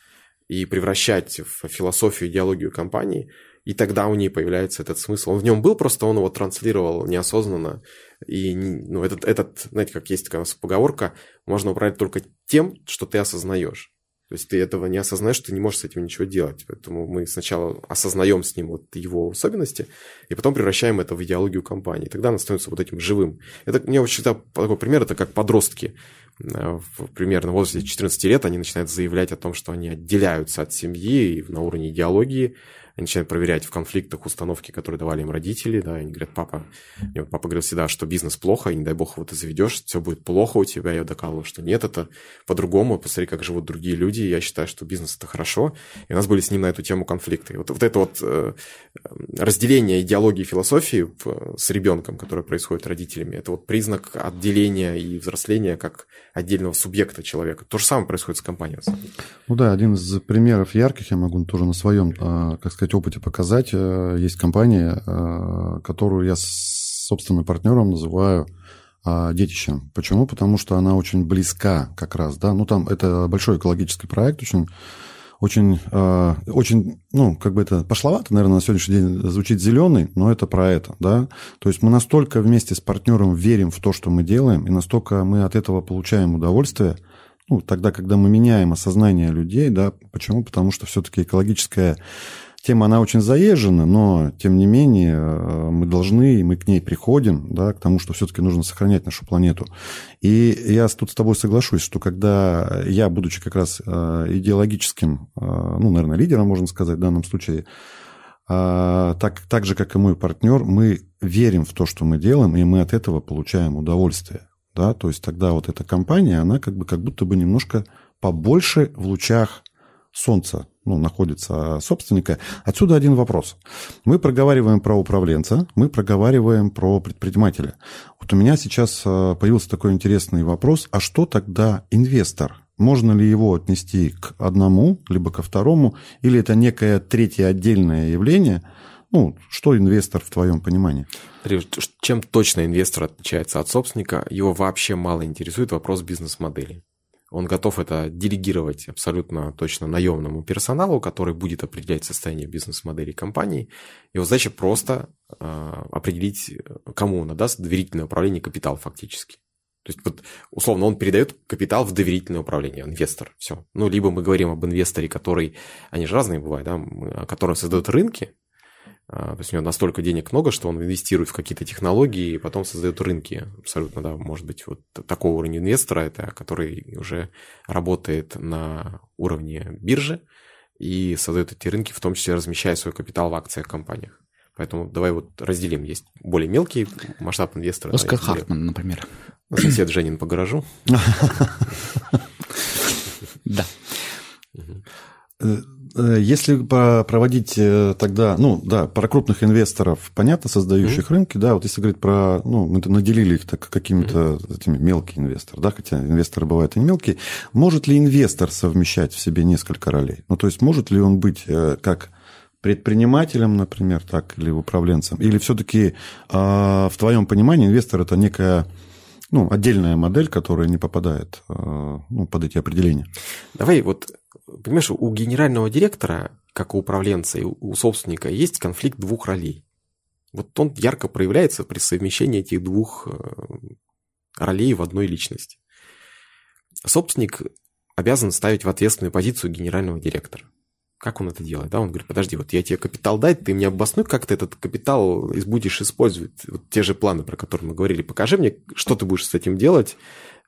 и превращать в философию, идеологию компании, и тогда у нее появляется этот смысл. Он в нем был, просто он его транслировал неосознанно. И ну, этот, этот, знаете, как есть такая поговорка, можно управлять только тем, что ты осознаешь. То есть ты этого не осознаешь, ты не можешь с этим ничего делать. Поэтому мы сначала осознаем с ним вот его особенности, и потом превращаем это в идеологию компании. Тогда она становится вот этим живым. Это, мне вот всегда такой пример, это как подростки э, в примерно в возрасте 14 лет они начинают заявлять о том, что они отделяются от семьи и на уровне идеологии они начинают проверять в конфликтах установки, которые давали им родители, да, и они говорят, папа, мне папа говорил всегда, что бизнес плохо, и не дай бог его ты заведешь, все будет плохо у тебя, я докалываю, что нет, это по-другому, посмотри, как живут другие люди, я считаю, что бизнес это хорошо, и у нас были с ним на эту тему конфликты. И вот, вот это вот э, разделение идеологии и философии в, с ребенком, которое происходит родителями, это вот признак отделения и взросления как отдельного субъекта человека. То же самое происходит с компанией. Ну да, один из примеров ярких я могу тоже на своем, а, как сказать, опыте показать. Э, есть компания, э, которую я собственным партнером называю а, детищем. Почему? Потому что она очень близка как раз, да. Ну, там это большой экологический проект, очень очень, э, очень, ну, как бы это пошловато, наверное, на сегодняшний день звучит зеленый, но это про это, да. То есть мы настолько вместе с партнером верим в то, что мы делаем, и настолько мы от этого получаем удовольствие, ну, тогда, когда мы меняем осознание людей, да, почему? Потому что все-таки экологическая тема, она очень заезжена, но, тем не менее, э, мы должны, мы к ней приходим, да, к тому, что все-таки нужно сохранять нашу планету. И я тут с тобой соглашусь, что когда я, будучи как раз э, идеологическим, э, ну, наверное, лидером, можно сказать, в данном случае, так, так же, как и мой партнер, мы верим в то, что мы делаем, и мы от этого получаем удовольствие. Да? То есть тогда вот эта компания, она как бы как будто бы немножко побольше в лучах солнца ну, находится собственника. Отсюда один вопрос. Мы проговариваем про управленца, мы проговариваем про предпринимателя. Вот у меня сейчас э, появился такой интересный вопрос, а что тогда инвестор? Можно ли его отнести к одному, либо ко второму, или это некое третье отдельное явление? Ну, что инвестор в твоем понимании? Чем точно инвестор отличается от собственника? Его вообще мало интересует вопрос бизнес-модели. Он готов это делегировать абсолютно точно наемному персоналу, который будет определять состояние бизнес-модели компании. Его задача просто э, определить, кому он отдаст доверительное управление капитал фактически. То есть, вот, условно, он передает капитал в доверительное управление, инвестор, все. Ну, либо мы говорим об инвесторе, который, они же разные бывают, да, который создает рынки, то есть у него настолько денег много, что он инвестирует в какие-то технологии и потом создает рынки. Абсолютно, да, может быть, вот такого уровня инвестора, это который уже работает на уровне биржи и создает эти рынки, в том числе размещая свой капитал в акциях компаниях. Поэтому давай вот разделим. Есть более мелкий масштаб инвестора. Оскар да, Хартман, например. Сосед Женин по гаражу. Да. Э, э, если проводить э, тогда, ну да, про крупных инвесторов, понятно, создающих mm-hmm. рынки, да, вот если говорить про, ну, мы наделили их так какими-то mm-hmm. этими мелкие инвесторы, да, хотя инвесторы бывают и мелкие, может ли инвестор совмещать в себе несколько ролей? Ну, то есть может ли он быть как предпринимателем, например, так, или управленцем, или все-таки в твоем понимании инвестор это некая ну, отдельная модель, которая не попадает ну, под эти определения. Давай вот понимаешь, у генерального директора, как у управленца и у собственника, есть конфликт двух ролей. Вот он ярко проявляется при совмещении этих двух э, ролей в одной личности. Собственник обязан ставить в ответственную позицию генерального директора. Как он это делает? Да, он говорит, подожди, вот я тебе капитал дай, ты мне обоснуй, как ты этот капитал будешь использовать. Вот те же планы, про которые мы говорили. Покажи мне, что ты будешь с этим делать,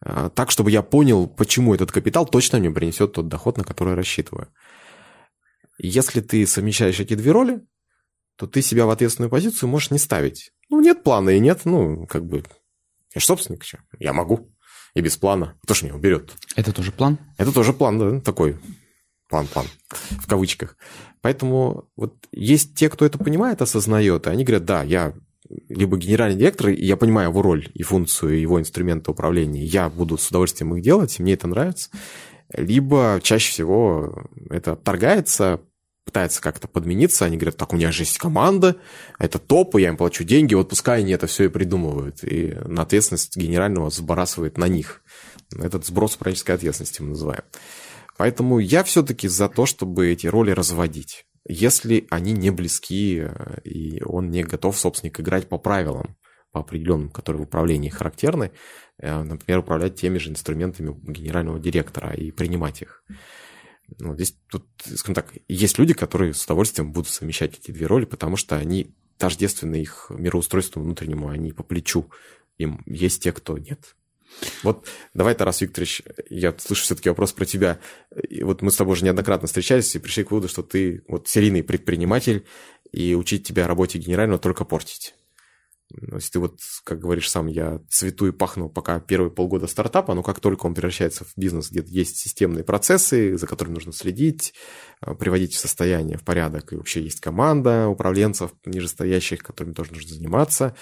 так, чтобы я понял, почему этот капитал точно мне принесет тот доход, на который я рассчитываю. Если ты совмещаешь эти две роли, то ты себя в ответственную позицию можешь не ставить. Ну, нет плана и нет, ну, как бы, я же собственник, я могу. И без плана. Кто ж меня уберет? Это тоже план? Это тоже план, да, такой план-план, в кавычках. Поэтому вот есть те, кто это понимает, осознает, и они говорят, да, я либо генеральный директор, и я понимаю его роль и функцию его инструмента управления, я буду с удовольствием их делать, мне это нравится, либо чаще всего это торгается, пытается как-то подмениться, они говорят, так, у меня же есть команда, это топ, я им плачу деньги, вот пускай они это все и придумывают, и на ответственность генерального сбрасывает на них. Этот сброс управленческой ответственности мы называем. Поэтому я все-таки за то, чтобы эти роли разводить если они не близки, э, и он не готов, собственник, играть по правилам, по определенным, которые в управлении характерны, э, например, управлять теми же инструментами генерального директора и принимать их. Ну, здесь тут, скажем так, есть люди, которые с удовольствием будут совмещать эти две роли, потому что они тождественны их мироустройству внутреннему, они по плечу. Им есть те, кто нет. Вот давай, Тарас Викторович, я слышу все-таки вопрос про тебя. И вот мы с тобой уже неоднократно встречались и пришли к выводу, что ты вот серийный предприниматель, и учить тебя работе генерального только портить. Ну, если ты вот, как говоришь сам, я цвету и пахну пока первые полгода стартапа, но как только он превращается в бизнес, где есть системные процессы, за которыми нужно следить, а, приводить в состояние, в порядок, и вообще есть команда управленцев нижестоящих, которыми тоже нужно заниматься,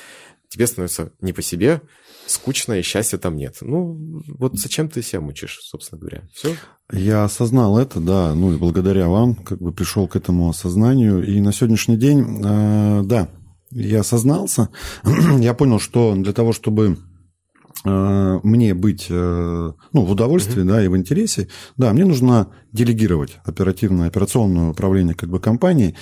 тебе становится не по себе, скучно, и счастья там нет. Ну, вот зачем ты себя мучишь, собственно говоря? Все? Я осознал это, да, ну и благодаря вам как бы пришел к этому осознанию. И на сегодняшний день, э, да, я осознался, я понял, что для того, чтобы э, мне быть э, ну, в удовольствии, mm-hmm. да, и в интересе, да, мне нужно делегировать оперативное, операционное управление как бы компанией.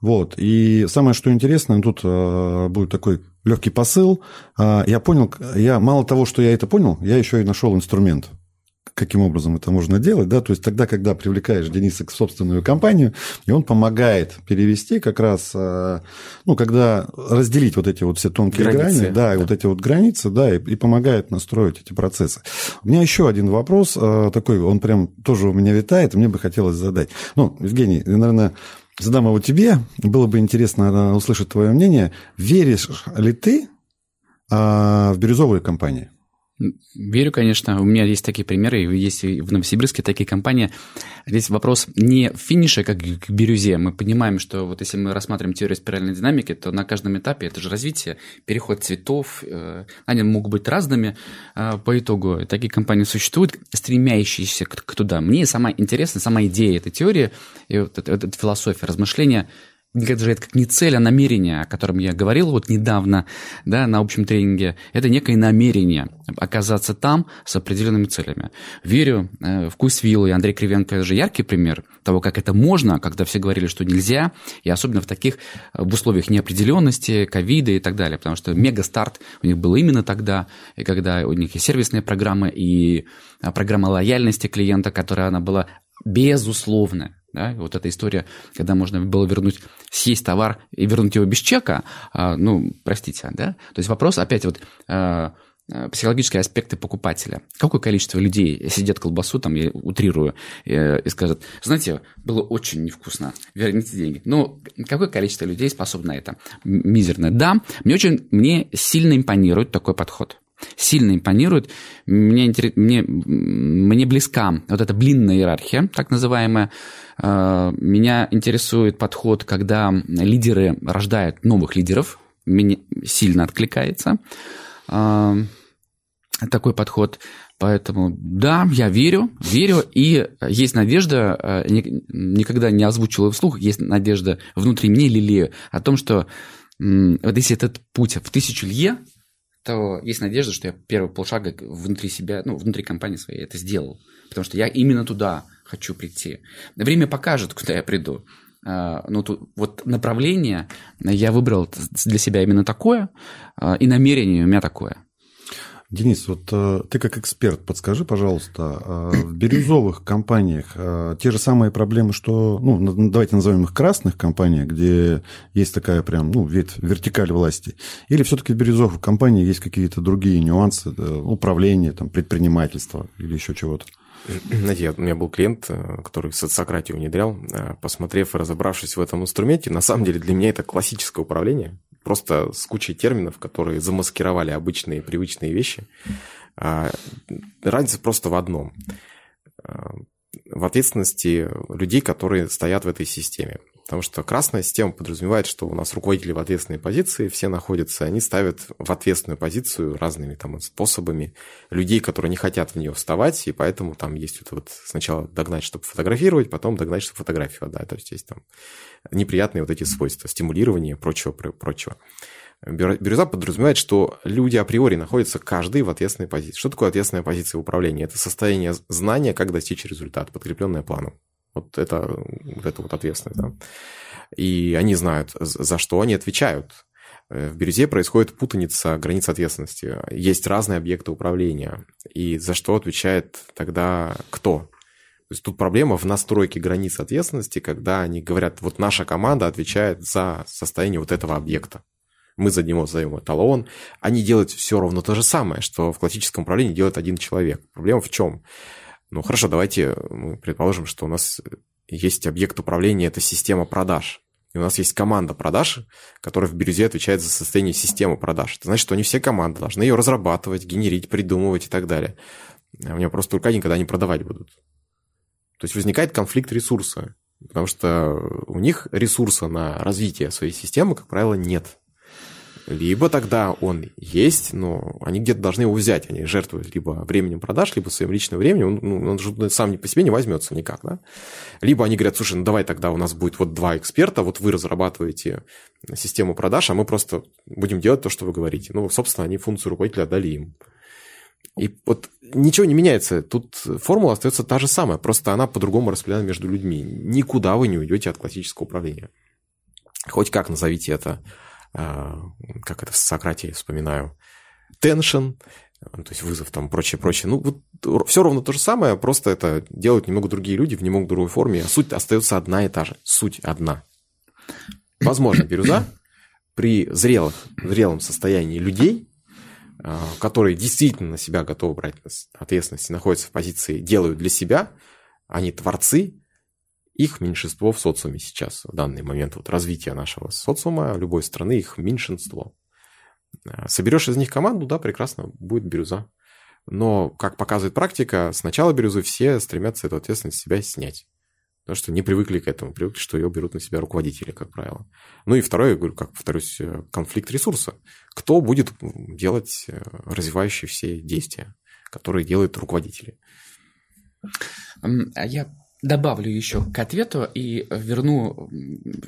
Вот. И самое, что интересно, тут э, будет такой легкий посыл. Я понял, я мало того, что я это понял, я еще и нашел инструмент каким образом это можно делать, да, то есть тогда, когда привлекаешь Дениса к собственную компанию, и он помогает перевести как раз, э, ну, когда разделить вот эти вот все тонкие границы, грани, да, да, и вот эти вот границы, да, и, и помогает настроить эти процессы. У меня еще один вопрос э, такой, он прям тоже у меня витает, и мне бы хотелось задать. Ну, Евгений, наверное, задам его тебе, было бы интересно услышать твое мнение. Веришь ли ты э, в бирюзовые компании? Верю, конечно. У меня есть такие примеры, есть в Новосибирске такие компании. Здесь вопрос не финиша, как к бирюзе. Мы понимаем, что вот если мы рассматриваем теорию спиральной динамики, то на каждом этапе это же развитие, переход цветов, э, они могут быть разными э, по итогу. Такие компании существуют, стремящиеся к туда. Мне самая интересная, сама идея этой теории, и вот эта философия, размышления – это же это как не цель, а намерение, о котором я говорил вот недавно да, на общем тренинге. Это некое намерение оказаться там с определенными целями. Верю э, в Куйсвилл и Андрей Кривенко – это же яркий пример того, как это можно, когда все говорили, что нельзя, и особенно в таких э, в условиях неопределенности, ковида и так далее, потому что мега-старт у них был именно тогда, и когда у них и сервисные программы, и э, программа лояльности клиента, которая она была безусловная. Да? Вот эта история, когда можно было вернуть, съесть товар и вернуть его без чека, а, ну, простите, да? То есть вопрос опять вот а, а, психологические аспекты покупателя. Какое количество людей сидят колбасу, там, я утрирую, э, и скажут, знаете, было очень невкусно, верните деньги. Ну, какое количество людей способно на это? Мизерное. Да, мне очень, мне сильно импонирует такой подход сильно импонирует. Мне, мне, мне близка вот эта блинная иерархия, так называемая. Э, меня интересует подход, когда лидеры рождают новых лидеров. Мне сильно откликается э, такой подход. Поэтому да, я верю, верю, и есть надежда, э, никогда не озвучил ее вслух, есть надежда внутри меня лелею о том, что вот если этот путь в тысячу лье, то есть надежда, что я первый полшага внутри себя, ну, внутри компании своей это сделал. Потому что я именно туда хочу прийти. Время покажет, куда я приду. А, ну, тут вот направление я выбрал для себя именно такое, а, и намерение у меня такое. Денис, вот э, ты как эксперт, подскажи, пожалуйста, э, в бирюзовых компаниях э, те же самые проблемы, что, ну, давайте назовем их красных компаниях, где есть такая прям, ну, вертикаль власти, или все-таки в бирюзовых компаниях есть какие-то другие нюансы управления, там, предпринимательства или еще чего-то? Знаете, у меня был клиент, который социократию внедрял, посмотрев и разобравшись в этом инструменте, на самом деле для меня это классическое управление, просто с кучей терминов, которые замаскировали обычные привычные вещи. А, разница просто в одном. А, в ответственности людей, которые стоят в этой системе. Потому что красная система подразумевает, что у нас руководители в ответственной позиции, все находятся, они ставят в ответственную позицию разными там способами людей, которые не хотят в нее вставать, и поэтому там есть вот, вот сначала догнать, чтобы фотографировать, потом догнать, чтобы фотографию отдать. То есть есть там неприятные вот эти свойства, стимулирование и прочего, прочего. Бирюза подразумевает, что люди априори находятся каждый в ответственной позиции. Что такое ответственная позиция управления? Это состояние знания, как достичь результата, подкрепленное планом. Вот это вот, это вот ответственность. Да? И они знают, за что они отвечают. Э, в бирюзе происходит путаница границ ответственности. Есть разные объекты управления. И за что отвечает тогда кто? То есть тут проблема в настройке границ ответственности, когда они говорят, вот наша команда отвечает за состояние вот этого объекта. мы за него сдаем эталон. Они делают все равно то же самое, что в классическом управлении делает один человек. Проблема в чем? Ну хорошо, давайте мы предположим, что у нас есть объект управления, это система продаж. И у нас есть команда продаж, которая в бирюзе отвечает за состояние системы продаж. Это значит, что они все команды должны ее разрабатывать, генерить, придумывать и так далее. А у меня просто рука никогда не продавать будут. То есть возникает конфликт ресурса, потому что у них ресурса на развитие своей системы, как правило, нет. Либо тогда он есть, но они где-то должны его взять. Они жертвуют либо временем продаж, либо своим личным временем. Он, ну, он же сам не по себе не возьмется никак. Да? Либо они говорят, слушай, ну давай тогда у нас будет вот два эксперта, вот вы разрабатываете систему продаж, а мы просто будем делать то, что вы говорите. Ну, собственно, они функцию руководителя отдали им. И вот ничего не меняется. Тут формула остается та же самая, просто она по-другому распределена между людьми. Никуда вы не уйдете от классического управления. Хоть как назовите это, как это в Сократии вспоминаю, tension, то есть вызов там, прочее, прочее. Ну, вот все ровно то же самое, просто это делают немного другие люди в немного другой форме, а суть остается одна и та же. Суть одна. Возможно, бирюза при зрелых, зрелом состоянии людей а, которые действительно на себя готовы брать ответственность находятся в позиции «делают для себя», они творцы, их меньшинство в социуме сейчас, в данный момент вот развития нашего социума, любой страны, их меньшинство. А, соберешь из них команду, да, прекрасно, будет бирюза. Но, как показывает практика, сначала бирюзы все стремятся эту ответственность с себя снять. Потому что не привыкли к этому, привыкли, что ее берут на себя руководители, как правило. Ну и второе, говорю, как повторюсь, э, конфликт ресурса. Кто будет делать э, развивающие все действия, которые делают руководители? А я добавлю еще к ответу и верну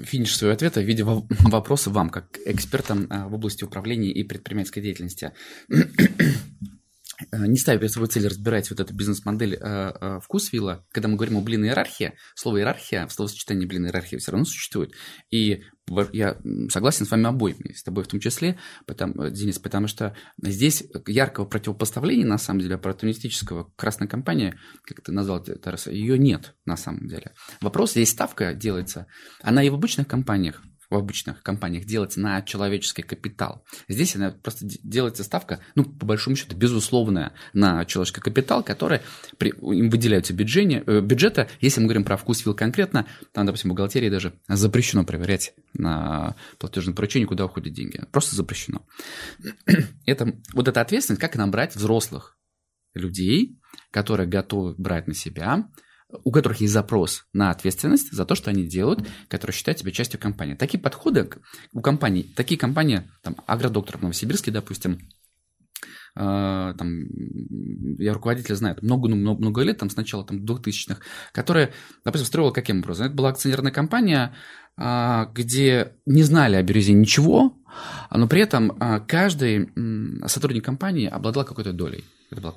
финиш своего ответа в виде вопроса вам, как экспертам а, в области управления и предпринимательской деятельности. Э, не ставя перед собой цель разбирать вот эту бизнес-модель э, э, вкусвилла, когда мы говорим о блин иерархия, слово иерархия в словосочетании блин иерархия все равно существует. И я согласен с вами обоими, с тобой в том числе, потому, Денис, потому что здесь яркого противопоставления, на самом деле, оппортунистического красной компании, как ты назвал, Тарас, ее нет на самом деле. Вопрос, здесь ставка делается, она и в обычных компаниях в обычных компаниях делается на человеческий капитал. Здесь она просто делается ставка, ну, по большому счету, безусловная на человеческий капитал, который при, им выделяются бюджете, э, бюджета. Если мы говорим про вкус вил конкретно, там, допустим, в бухгалтерии даже запрещено проверять на платежное поручение, куда уходят деньги. Просто запрещено. Это, вот эта ответственность, как набрать взрослых людей, которые готовы брать на себя у которых есть запрос на ответственность за то, что они делают, которые считают себя частью компании. Такие подходы у компаний, такие компании, там, Агродоктор в Новосибирске, допустим, Uh, там, я руководителя знаю, много, ну, много, лет, там, с начала там, 2000-х, которая, допустим, строила каким образом? Это была акционерная компания, uh, где не знали о бирюзе ничего, но при этом uh, каждый сотрудник компании обладал какой-то долей. Это была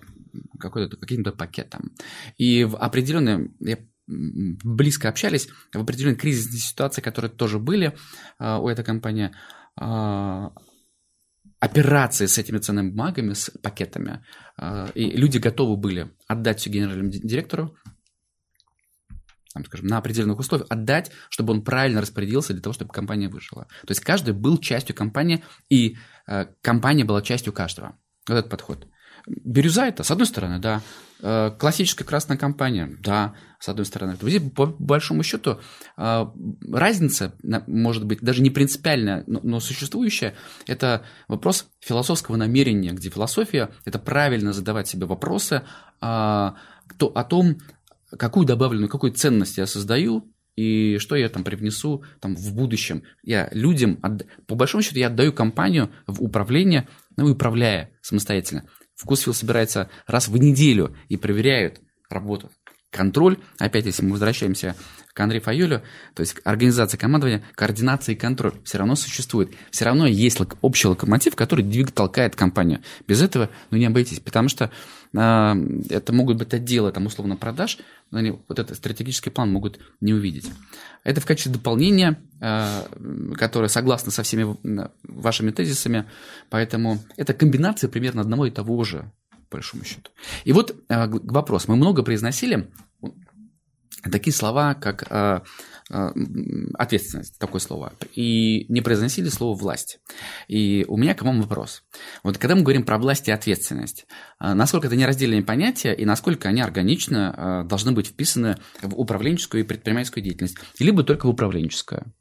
какой-то, каким-то пакетом. И в определенные, я близко общались, в определенной кризисной ситуации, которые тоже были uh, у этой компании, uh, операции с этими ценными бумагами, с пакетами, uh, и люди готовы были отдать все генеральному директору, там, скажем, на определенных условиях, отдать, чтобы он правильно распорядился для того, чтобы компания вышла. То есть каждый был частью компании, и э, компания была частью каждого. Вот этот подход. Бирюза это, с одной стороны, да. Э, классическая красная компания, да, с одной стороны. Здесь, по большому счету, э, разница, может быть, даже не принципиальная, но существующая, это вопрос философского намерения, где философия – это правильно задавать себе вопросы о том, какую добавленную, какую ценность я создаю, и что я там привнесу там, в будущем. Я людям, по большому счету, я отдаю компанию в управление, ну, управляя самостоятельно. Вкусвилл собирается раз в неделю и проверяют работу. Контроль, опять если мы возвращаемся к Андрею Файолю, то есть организация командования, координация и контроль все равно существует. Все равно есть общий локомотив, который двигает, толкает компанию. Без этого ну, не обойтись, потому что э, это могут быть отделы, там, условно, продаж, но они вот этот стратегический план могут не увидеть. Это в качестве дополнения, э, которое согласно со всеми вашими тезисами, поэтому это комбинация примерно одного и того же, большому счету. И вот э, к вопросу. Мы много произносили такие слова, как э, э, ответственность, такое слово, и не произносили слово власть. И у меня к вам вопрос. Вот когда мы говорим про власть и ответственность, э, насколько это нераздельные понятия и насколько они органично э, должны быть вписаны в управленческую и предпринимательскую деятельность, либо только в управленческую?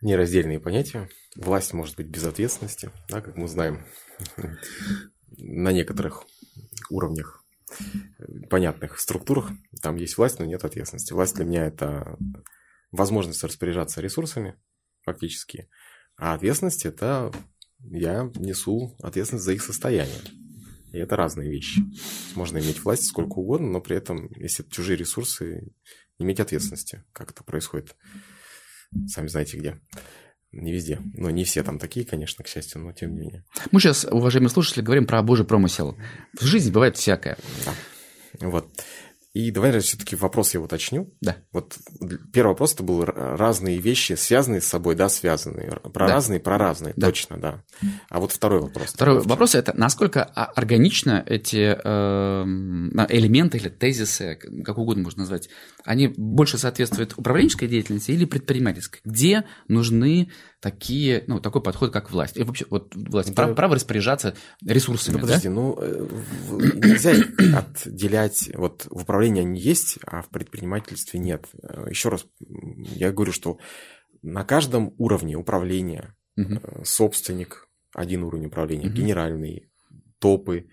Нераздельные понятия. Власть может быть без ответственности, да, как мы знаем, на некоторых уровнях понятных структурах там есть власть, но нет ответственности. Власть для меня это возможность распоряжаться ресурсами фактически, а ответственность это я несу ответственность за их состояние. И это разные вещи. Можно иметь власть сколько угодно, но при этом, если это чужие ресурсы, иметь ответственности. Как это происходит, сами знаете где. Не везде. Но не все там такие, конечно, к счастью, но тем не менее. Мы сейчас, уважаемые слушатели, говорим про Божий промысел. В жизни бывает всякое. Да. Вот. И давай я все-таки вопрос я уточню. Да. Вот первый вопрос это был разные вещи, связанные с собой, да, связанные. Про да. разные, про разные, да. точно, да. А вот второй вопрос. Второй вопрос это насколько органично эти э, элементы или тезисы, как угодно можно назвать, они больше соответствуют управленческой деятельности или предпринимательской? Где нужны такие, ну, такой подход, как власть. И вообще, вот власть, да. право, распоряжаться ресурсами. Да, подожди, да? ну, э, нельзя отделять, вот в управлении они есть, а в предпринимательстве нет. Э, Еще раз, я говорю, что на каждом уровне управления угу. собственник, один уровень управления, угу. генеральный, топы,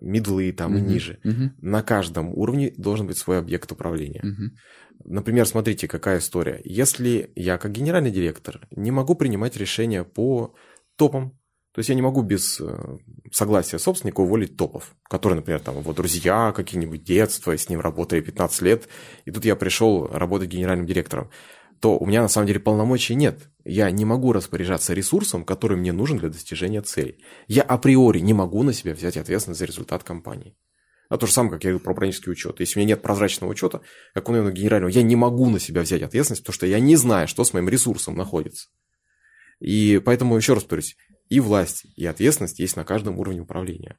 медлы там угу. и ниже. Угу. На каждом уровне должен быть свой объект управления. Угу. Например, смотрите, какая история. Если я как генеральный директор не могу принимать решения по топам, то есть я не могу без э, согласия собственника уволить топов, которые, например, там его друзья, какие-нибудь детства, с ним работали 15 лет, и тут я пришел работать генеральным директором, то у меня на самом деле полномочий нет. Я не могу распоряжаться ресурсом, который мне нужен для достижения целей. Я априори не могу на себя взять ответственность за результат компании. А то же самое, как я говорю про управленческий учет. Если у меня нет прозрачного учета, как у меня генерального, я не могу на себя взять ответственность, потому что я не знаю, что с моим ресурсом находится. И поэтому, еще раз повторюсь, и власть, и ответственность есть на каждом уровне управления.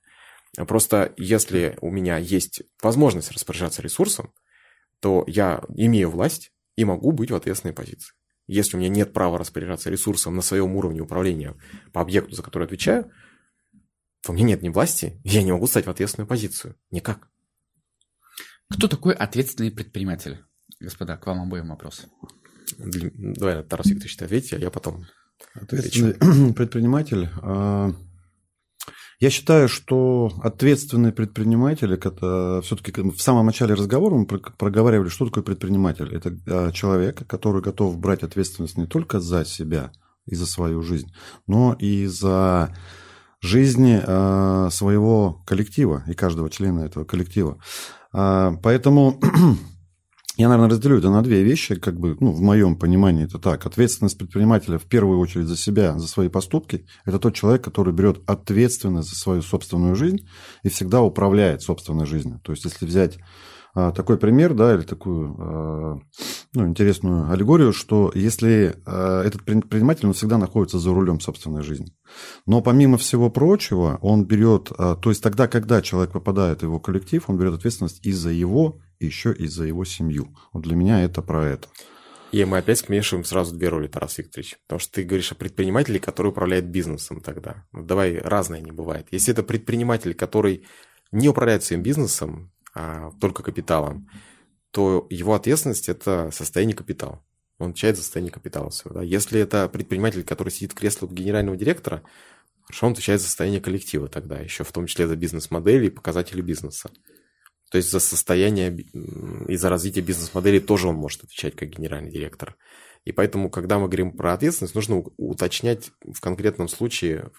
Просто если у меня есть возможность распоряжаться ресурсом, то я имею власть и могу быть в ответственной позиции. Если у меня нет права распоряжаться ресурсом на своем уровне управления по объекту, за который отвечаю, то у меня нет ни власти, я не могу стать в ответственную позицию. Никак. Кто такой ответственный предприниматель? Господа, к вам обоим вопрос. Давай, Тарас Викторович, ты ответьте, а я потом Ответственный отвечу. предприниматель. А, я считаю, что ответственный предприниматель, это все-таки в самом начале разговора мы проговаривали, что такое предприниматель. Это а, человек, который готов брать ответственность не только за себя и за свою жизнь, но и за жизни э, своего коллектива и каждого члена этого коллектива. Э, поэтому я, наверное, разделю это на две вещи, как бы, ну, в моем понимании это так. Ответственность предпринимателя в первую очередь за себя, за свои поступки. Это тот человек, который берет ответственность за свою собственную жизнь и всегда управляет собственной жизнью. То есть, если взять а, такой пример, да, или такую а, ну, интересную аллегорию, что если а, этот предприниматель, он всегда находится за рулем собственной жизни. Но помимо всего прочего, он берет, то есть тогда, когда человек попадает в его коллектив, он берет ответственность и за его, еще и за его семью. Вот для меня это про это. И мы опять смешиваем сразу две роли, Тарас Викторович. Потому что ты говоришь о предпринимателе, который управляет бизнесом тогда. Ну, давай, разное не бывает. Если это предприниматель, который не управляет своим бизнесом, а только капиталом, то его ответственность – это состояние капитала. Он отвечает за состояние капитала своего. Если это предприниматель, который сидит в кресле генерального директора, хорошо, он отвечает за состояние коллектива тогда, еще в том числе за бизнес-модели и показатели бизнеса. То есть за состояние и за развитие бизнес-модели тоже он может отвечать как генеральный директор. И поэтому, когда мы говорим про ответственность, нужно уточнять в конкретном случае,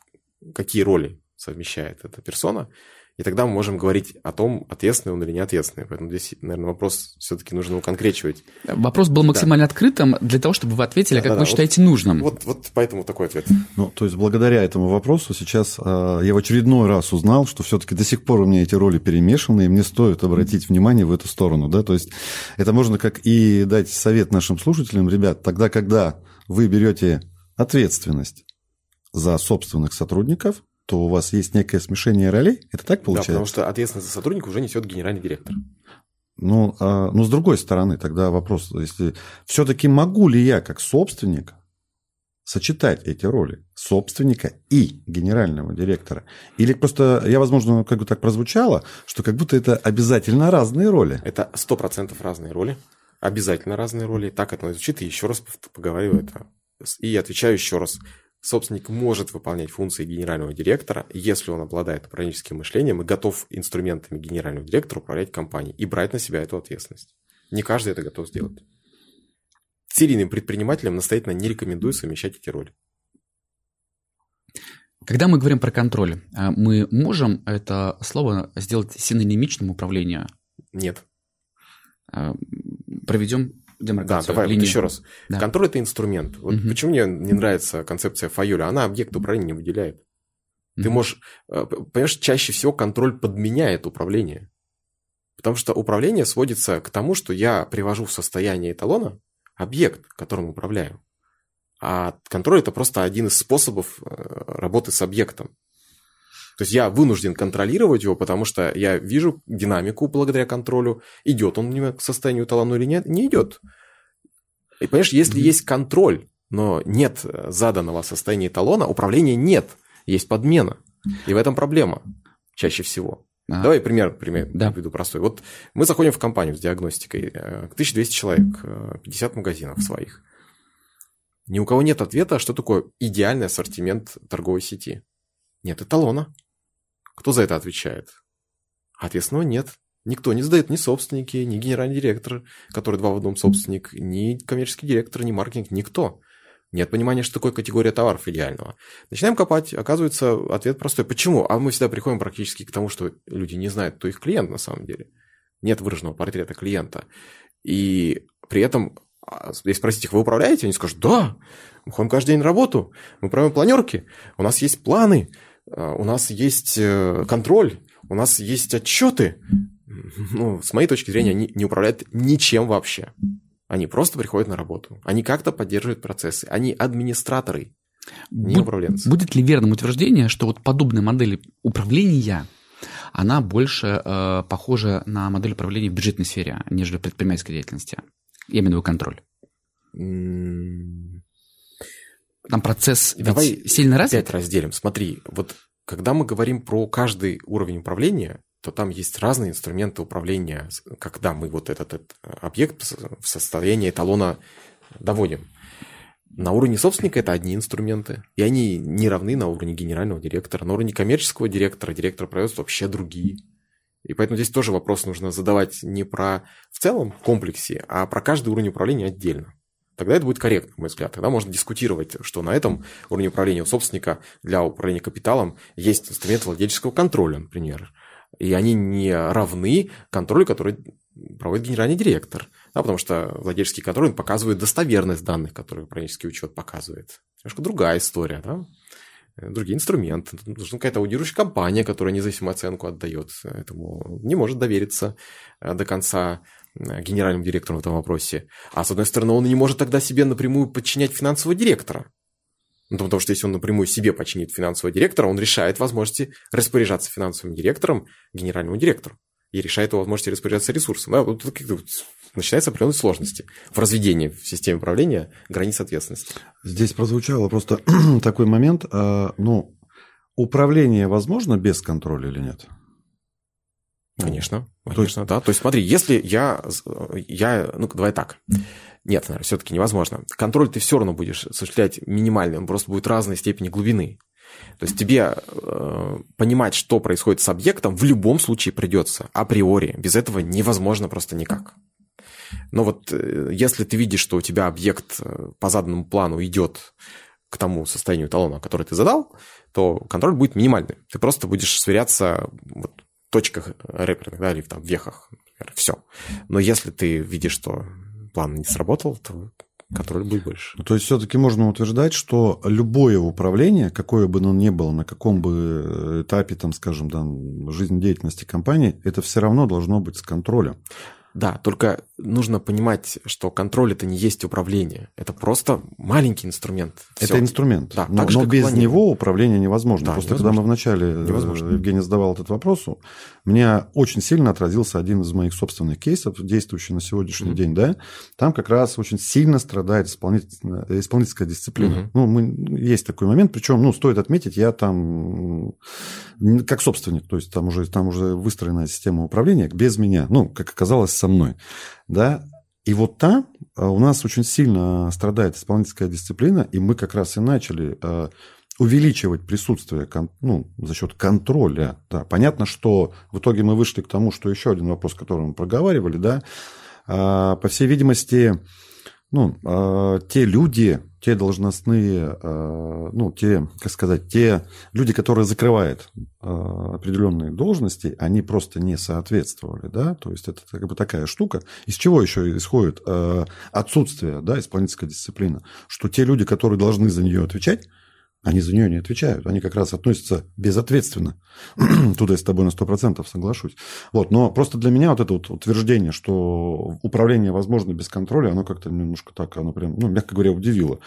какие роли совмещает эта персона, и тогда мы можем говорить о том, ответственный он или не ответственный. Поэтому здесь, наверное, вопрос все-таки нужно уконкречивать. Вопрос был максимально да. открытым для того, чтобы вы ответили, да, как да, вы да. считаете вот, нужным. Вот, вот поэтому такой ответ. Ну, то есть благодаря этому вопросу сейчас э, я в очередной раз узнал, что все-таки до сих пор у меня эти роли перемешаны, и мне стоит обратить внимание в эту сторону. Да? То есть это можно как и дать совет нашим слушателям, ребят, тогда, когда вы берете ответственность за собственных сотрудников, то у вас есть некое смешение ролей? Это так получается? Да, потому что ответственность за сотрудника уже несет генеральный директор. Ну, а, ну, с другой стороны, тогда вопрос, если все-таки могу ли я как собственник сочетать эти роли собственника и генерального директора? Или просто, я, возможно, как бы так прозвучало, что как будто это обязательно разные роли? Это сто процентов разные роли, обязательно разные роли. Так это звучит, и еще раз поговорю это. И отвечаю еще раз. Собственник может выполнять функции генерального директора, если он обладает управленческим мышлением и готов инструментами генерального директора управлять компанией и брать на себя эту ответственность. Не каждый это готов сделать серийным предпринимателям настоятельно не рекомендую совмещать эти роли. Когда мы говорим про контроль, а, мы можем это слово сделать синонимичным управлению? Нет. А, проведем демаркацию. Да, давай линию. вот еще раз. Да. Контроль – это инструмент. Вот угу. Почему мне не нравится концепция Файоля? Она объект управления не выделяет. Ты можешь, э, понимаешь, чаще всего контроль подменяет управление. Потому что управление сводится к тому, что я привожу в состояние эталона объект, которым управляю. А контроль это просто один из способов э, работы с объектом. То есть я вынужден контролировать его, потому что я вижу динамику благодаря контролю, идет он к состоянию талона или нет, не идет. И понимаешь, если есть контроль, но нет заданного состояния талона, управления нет, есть подмена. И в этом проблема чаще всего. А. Давай пример, пример да. приведу простой. Вот мы заходим в компанию с диагностикой, 1200 э, человек, 50 э, магазинов своих. Ни у кого нет ответа, что такое идеальный ассортимент торговой сети. Нет эталона. Кто за это отвечает? Ответственного нет. Никто не задает ни собственники, ни генеральный директор, который два в одном собственник, ни коммерческий директор, ни маркетинг, никто. Нет понимания, что такое категория товаров идеального. Начинаем копать, оказывается, ответ простой. Почему? А мы всегда приходим практически к тому, что люди не знают, кто их клиент на самом деле. Нет выраженного портрета клиента. И при этом, а, если спросить их, вы управляете? Они скажут, да, мы ходим каждый день на работу, мы управляем планерки, у нас есть планы, у нас есть э, контроль, у нас есть отчеты. Ну, с моей точки зрения, они не управляют ничем вообще. Они просто приходят на работу. Они как-то поддерживают процессы. Они администраторы, не Буд, управленцы. Будет ли верным утверждение, что вот подобная модель управления, она больше э, похожа на модель управления в бюджетной сфере, нежели в предпринимательской деятельности? Я имею в виду контроль. Там процесс Давай сильно развит? Пять разделим. Смотри, вот когда мы говорим про каждый уровень управления, то там есть разные инструменты управления, когда мы вот этот, этот объект в состоянии эталона доводим. На уровне собственника это одни инструменты, и они не равны на уровне генерального директора. На уровне коммерческого директора, директора производства вообще другие. И поэтому здесь тоже вопрос нужно задавать не про в целом комплексе, а про каждый уровень управления отдельно. Тогда это будет корректно, на мой взгляд. Тогда можно дискутировать, что на этом уровне управления у собственника для управления капиталом есть инструмент владельческого контроля, например и они не равны контролю, который проводит генеральный директор. Да, потому что владельческий контроль он показывает достоверность данных, которые управленческий учет показывает. Немножко другая история, да? другие инструменты. Нужна какая-то аудирующая компания, которая независимую оценку отдает. Этому не может довериться э, до конца э, генеральному директору в этом вопросе. А с одной стороны, он не может тогда себе напрямую подчинять финансового директора. Ну, потому что если он напрямую себе починит финансового директора, он решает возможности распоряжаться финансовым директором генеральному директору и решает его возможности распоряжаться ресурсом. Да, вот начинаются определенные сложности в разведении в системе управления границ ответственности. Здесь прозвучало просто такой момент. А, ну, управление возможно без контроля или нет? Конечно, конечно, то есть... да. То есть смотри, если я, я, ну давай так, нет, наверное, все-таки невозможно. Контроль ты все равно будешь осуществлять минимальный, он просто будет разной степени глубины. То есть тебе э, понимать, что происходит с объектом, в любом случае придется, априори. Без этого невозможно просто никак. Но вот э, если ты видишь, что у тебя объект э, по заданному плану идет к тому состоянию талона, который ты задал, то контроль будет минимальный. Ты просто будешь сверяться вот, точках реперных, да, или там в вехах, например, все. Но если ты видишь, что план не сработал, то контроль будет больше. То есть все-таки можно утверждать, что любое управление, какое бы оно ни было, на каком бы этапе, там, скажем, да, жизнедеятельности компании, это все равно должно быть с контролем. Да, только нужно понимать, что контроль это не есть управление. Это просто маленький инструмент. Это Все. инструмент. Да, но, но без планирование. него управление невозможно. Да, просто невозможно. когда мы вначале э, невозможно. Евгений задавал этот вопрос, мне очень сильно отразился один из моих собственных кейсов, действующий на сегодняшний mm-hmm. день, да. Там как раз очень сильно страдает исполнительская, исполнительская дисциплина. Mm-hmm. Ну, мы, есть такой момент, причем, ну, стоит отметить, я там как собственник, то есть там уже, там уже выстроена система управления без меня, ну, как оказалось, со мной, да, и вот там а, у нас очень сильно страдает исполнительская дисциплина, и мы как раз и начали а, увеличивать присутствие ну, за счет контроля. Да. Понятно, что в итоге мы вышли к тому, что еще один вопрос, который мы проговаривали, да, а, по всей видимости, ну, те люди, те должностные, э, ну, те, как сказать, те люди, которые закрывают э, определенные должности, они просто не соответствовали, да, то есть это как бы такая штука. Из чего еще исходит э, отсутствие, да, исполнительской дисциплины, что те люди, которые должны за нее отвечать, они за нее не отвечают. Они как раз относятся безответственно. Туда я с тобой на 100% соглашусь. Вот. Но просто для меня вот это вот утверждение, что управление возможно без контроля, оно как-то немножко так, оно прям, ну, мягко говоря, удивило.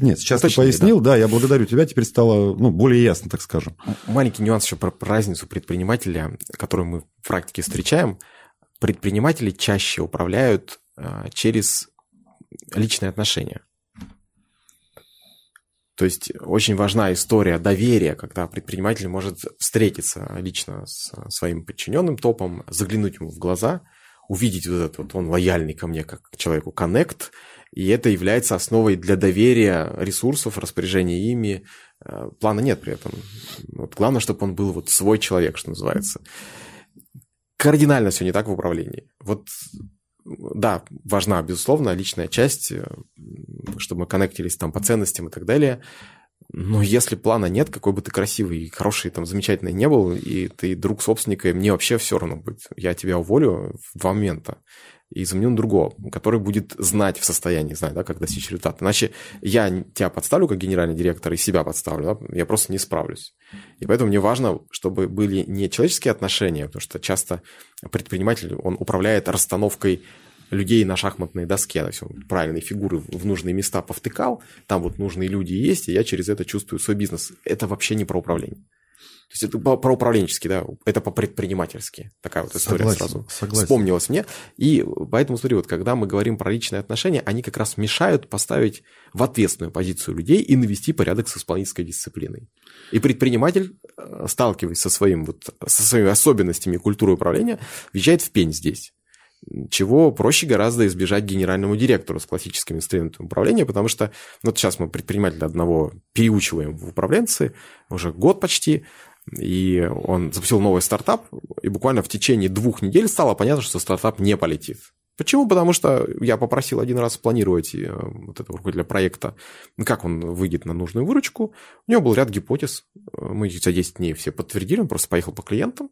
Нет, сейчас Уточни, ты пояснил, да. да, я благодарю тебя, теперь стало ну, более ясно, так скажем. Маленький нюанс еще про, про разницу предпринимателя, которую мы в практике встречаем. Предприниматели чаще управляют а, через личные отношения. То есть очень важна история доверия, когда предприниматель может встретиться лично с своим подчиненным топом, заглянуть ему в глаза, увидеть вот этот вот, он лояльный ко мне как к человеку, коннект, и это является основой для доверия ресурсов, распоряжения ими. Э, плана нет при этом. Вот главное, чтобы он был вот свой человек, что называется. Кардинально все не так в управлении. Вот да, важна, безусловно, личная часть, э, чтобы мы коннектились там по ценностям и так далее. Но если плана нет, какой бы ты красивый и хороший, там, замечательный не был, и ты друг собственника, и мне вообще все равно будет. Я тебя уволю в два момента и заменю на другого, который будет знать в состоянии, знать, да, как достичь результата. Иначе я тебя подставлю как генеральный директор и себя подставлю, да, я просто не справлюсь. И поэтому мне важно, чтобы были не человеческие отношения, потому что часто предприниматель, он управляет расстановкой людей на шахматной доске, да, все, правильные фигуры в нужные места повтыкал, там вот нужные люди есть, и я через это чувствую свой бизнес. Это вообще не про управление. То есть это про управленчески, да, это по-предпринимательски. Такая вот история согласен, сразу согласен. вспомнилась мне. И поэтому, смотри, вот когда мы говорим про личные отношения, они как раз мешают поставить в ответственную позицию людей и навести порядок с исполнительской дисциплиной. И предприниматель, э, сталкиваясь со, своим, вот, со своими особенностями культуры управления, въезжает в пень здесь чего проще гораздо избежать генеральному директору с классическими инструментами управления, потому что вот сейчас мы предпринимателя одного переучиваем в управленцы, уже год почти, и он запустил новый стартап, и буквально в течение двух недель стало понятно, что стартап не полетит. Почему? Потому что я попросил один раз планировать э, вот этого руководителя проекта, как он выйдет на нужную выручку. У него был ряд гипотез. Мы за 10 дней все подтвердили, он просто поехал по клиентам.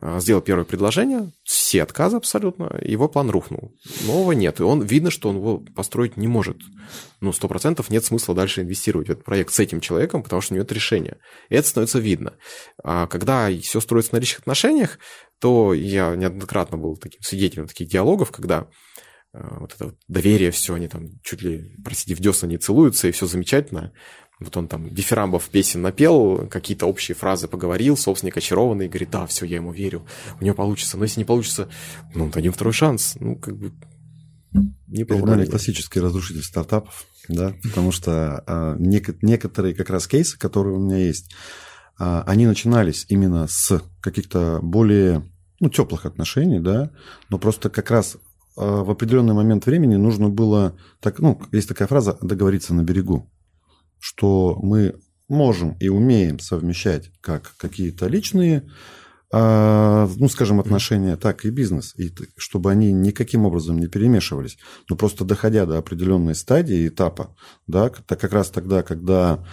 А, сделал первое предложение, все отказы абсолютно, его план рухнул. Нового нет, и он видно, что он его построить не может. Ну, сто процентов нет смысла дальше инвестировать в этот проект с этим человеком, потому что у него нет решения. И это становится видно. А когда все строится на личных отношениях, то я неоднократно был таким свидетелем таких диалогов, когда а, вот это доверие, все, они там чуть ли, простите, в десна не целуются, и все замечательно. Вот он там дифирамбов песен напел, какие-то общие фразы поговорил, собственник очарованный, говорит, да, все, я ему верю, у него получится. Но если не получится, ну, дадим второй шанс. Ну, как бы не Перед классический разрушитель стартапов, да, потому что а, нек- некоторые как раз кейсы, которые у меня есть, а, они начинались именно с каких-то более ну, теплых отношений, да, но просто как раз а, в определенный момент времени нужно было, так, ну, есть такая фраза, договориться на берегу что мы можем и умеем совмещать как какие-то личные, а, ну, скажем, отношения, так и бизнес, и чтобы они никаким образом не перемешивались. Но просто доходя до определенной стадии, этапа, да, так как раз тогда, когда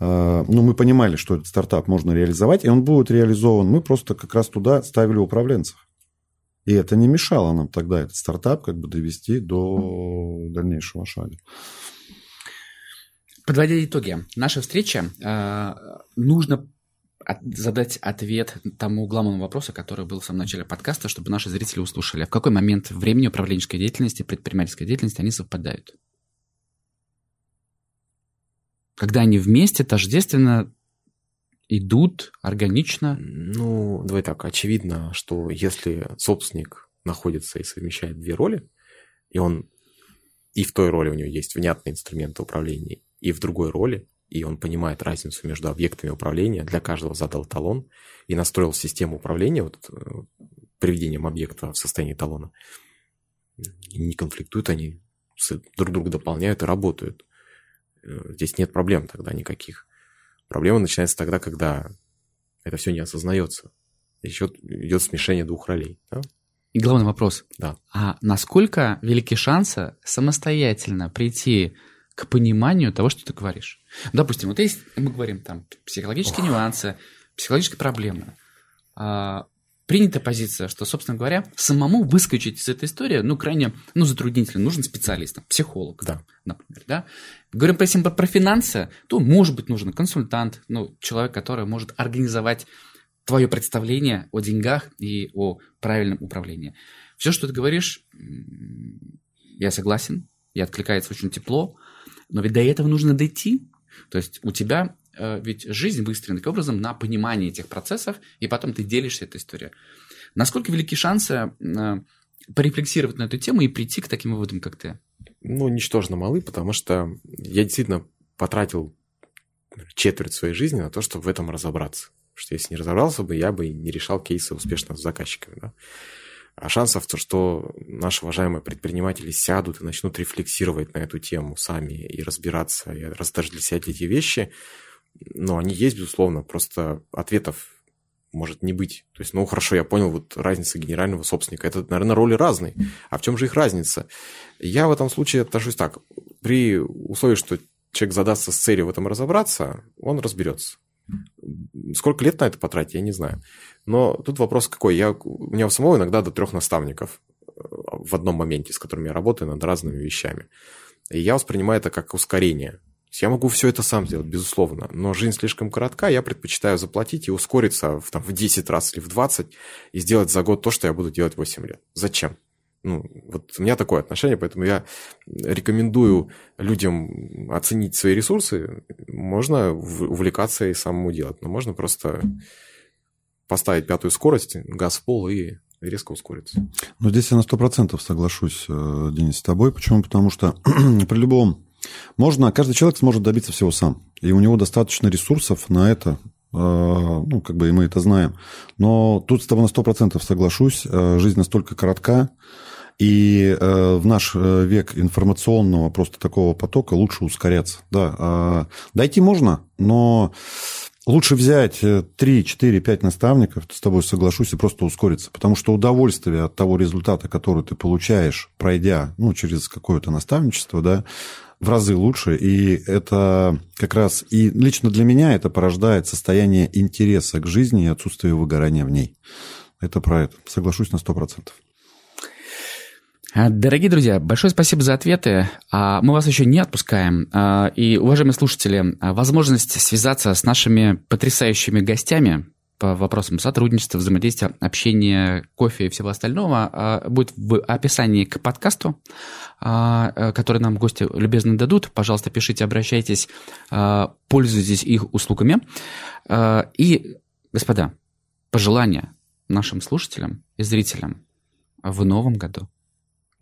а, ну, мы понимали, что этот стартап можно реализовать, и он будет реализован, мы просто как раз туда ставили управленцев. И это не мешало нам тогда этот стартап как бы довести до дальнейшего шага. Подводя итоги, наша встреча, э, нужно задать ответ тому главному вопросу, который был в самом начале подкаста, чтобы наши зрители услышали. В какой момент времени управленческой деятельности, предпринимательской деятельности они совпадают? Когда они вместе тождественно идут органично? Ну, давай так, очевидно, что если собственник находится и совмещает две роли, и он и в той роли у него есть внятные инструменты управления, и в другой роли, и он понимает разницу между объектами управления, для каждого задал талон и настроил систему управления вот, э, приведением объекта в состоянии талона. И не конфликтуют они, друг друга дополняют и работают. Э, здесь нет проблем тогда никаких. Проблема начинается тогда, когда это все не осознается. Еще идет смешение двух ролей. Да? И главный вопрос. Да. А насколько велики шансы самостоятельно прийти к пониманию того, что ты говоришь? Допустим, вот есть, мы говорим там, психологические Ох. нюансы, психологические проблемы. А, принята позиция, что, собственно говоря, самому выскочить из этой истории, ну, крайне, ну, затруднительно, нужен специалист, психолог, да. например, да. Говорим, если про, про финансы, то, может быть, нужен консультант, ну, человек, который может организовать твое представление о деньгах и о правильном управлении. Все, что ты говоришь, я согласен, и откликается очень тепло, но ведь до этого нужно дойти. То есть у тебя Э, ведь жизнь выстроена таким образом на понимании этих процессов, и потом ты делишься этой историей. Насколько велики шансы э, порефлексировать на эту тему и прийти к таким выводам, как ты? Ну, ничтожно малы, потому что я действительно потратил четверть своей жизни на то, чтобы в этом разобраться. Потому что если не разобрался бы, я бы не решал кейсы успешно с заказчиками. Да? А шансов, то, что наши уважаемые предприниматели сядут и начнут рефлексировать на эту тему сами и разбираться, и даже для себя эти вещи, но они есть, безусловно, просто ответов может не быть. То есть, ну, хорошо, я понял, вот разница генерального собственника. Это, наверное, роли разные. А в чем же их разница? Я в этом случае отношусь так. При условии, что человек задастся с целью в этом разобраться, он разберется. Сколько лет на это потратить, я не знаю. Но тут вопрос какой. Я, у меня у самого иногда до трех наставников э, в одном моменте, с которыми я работаю над разными вещами. И я воспринимаю это как ускорение. Я могу все это сам сделать, безусловно, но жизнь слишком коротка, я предпочитаю заплатить и ускориться в, там, в 10 раз или в 20 и сделать за год то, что я буду делать 8 лет. Зачем? Ну, вот у меня такое отношение, поэтому я рекомендую людям оценить свои ресурсы. Можно увлекаться и самому делать, но можно просто поставить пятую скорость, газ в пол и резко ускориться. Ну, здесь я на 100% соглашусь, э, Денис, с тобой. Почему? Потому что при любом можно, каждый человек сможет добиться всего сам. И у него достаточно ресурсов на это, э, ну, как бы и мы это знаем. Но тут с тобой на 100% соглашусь, э, жизнь настолько коротка, и э, в наш век информационного просто такого потока лучше ускоряться. Да, дойти можно, но лучше взять 3, 4, 5 наставников, с тобой соглашусь, и просто ускориться. Потому что удовольствие от того результата, который ты получаешь, пройдя ну, через какое-то наставничество, да, в разы лучше, и это как раз, и лично для меня это порождает состояние интереса к жизни и отсутствие выгорания в ней. Это про это. Соглашусь на 100%. А, дорогие друзья, большое спасибо за ответы. А, мы вас еще не отпускаем. А, и, уважаемые слушатели, возможность связаться с нашими потрясающими гостями по вопросам сотрудничества, взаимодействия, общения, кофе и всего остального будет в описании к подкасту, э, который нам гости любезно дадут. Пожалуйста, пишите, обращайтесь, пользуйтесь их услугами. И, господа, пожелания нашим слушателям и зрителям в новом году.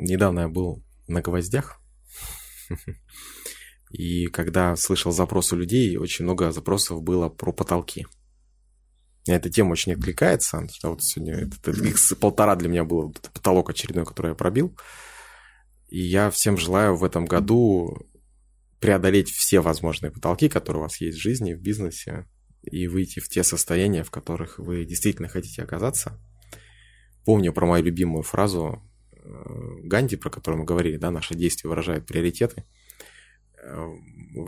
Недавно я был на гвоздях, и когда слышал запросы людей, очень много запросов было про потолки – эта тема очень откликается. Вот сегодня это, это полтора для меня вот потолок очередной, который я пробил. И я всем желаю в этом году преодолеть все возможные потолки, которые у вас есть в жизни, в бизнесе, и выйти в те состояния, в которых вы действительно хотите оказаться. Помню про мою любимую фразу Ганди, про которую мы говорили, да, наши действия выражают приоритеты –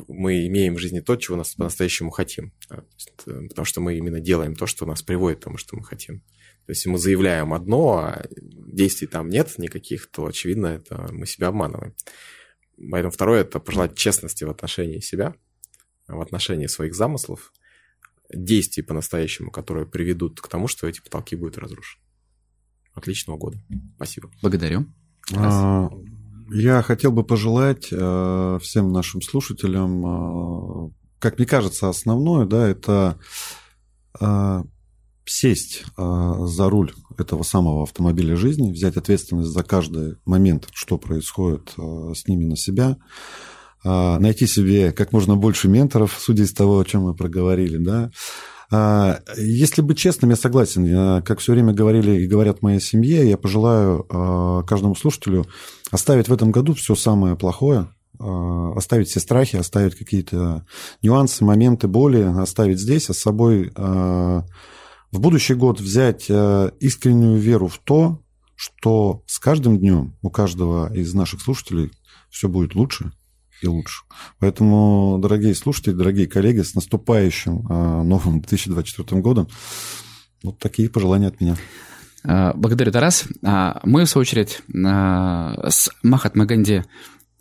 мы имеем в жизни то, чего нас по-настоящему хотим. Э, потому что мы именно делаем то, что нас приводит к тому, что мы хотим. То есть, мы заявляем одно, а действий там нет никаких, то, очевидно, это мы себя обманываем. Поэтому второе – это пожелать честности в отношении себя, в отношении своих замыслов, действий по-настоящему, которые приведут к тому, что эти потолки будут разрушены. Отличного года. Спасибо. Благодарю. А, я хотел бы пожелать э, всем нашим слушателям, э, как мне кажется, основное, да, это э, сесть за руль этого самого автомобиля жизни, взять ответственность за каждый момент, что происходит с ними на себя, найти себе как можно больше менторов, судя из того, о чем мы проговорили, да, если быть честным, я согласен. Как все время говорили и говорят моей семье, я пожелаю а, каждому слушателю оставить в этом году все самое плохое, а, оставить все страхи, оставить какие-то нюансы, моменты боли, оставить здесь, а с собой в будущий год взять искреннюю веру в то, что с каждым днем у каждого из наших слушателей все будет лучше, и лучше. Поэтому, дорогие слушатели, дорогие коллеги, с наступающим а, новым 2024 годом, вот такие пожелания от меня. А, благодарю, Тарас. А, мы, в свою очередь, с Махат Маганди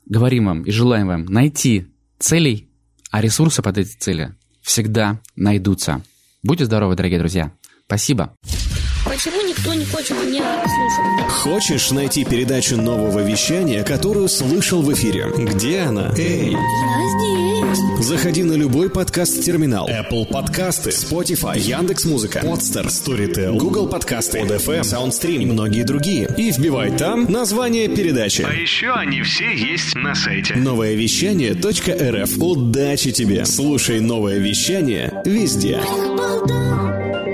говорим вам и желаем вам найти целей, а ресурсы под эти цели всегда найдутся. Будьте здоровы, дорогие друзья. Спасибо. Почему никто не хочет меня слушать? Хочешь найти передачу нового вещания, которую слышал в эфире? Где она? Эй! Я здесь. Заходи на любой подкаст-терминал. Apple подкасты, Spotify, Яндекс.Музыка, Podster, Storytel, Google подкасты, ODFM, SoundStream и многие другие. И вбивай там название передачи. А еще они все есть на сайте. Новое вещание.рф. Удачи тебе! Слушай новое вещание везде. Эх, болтал.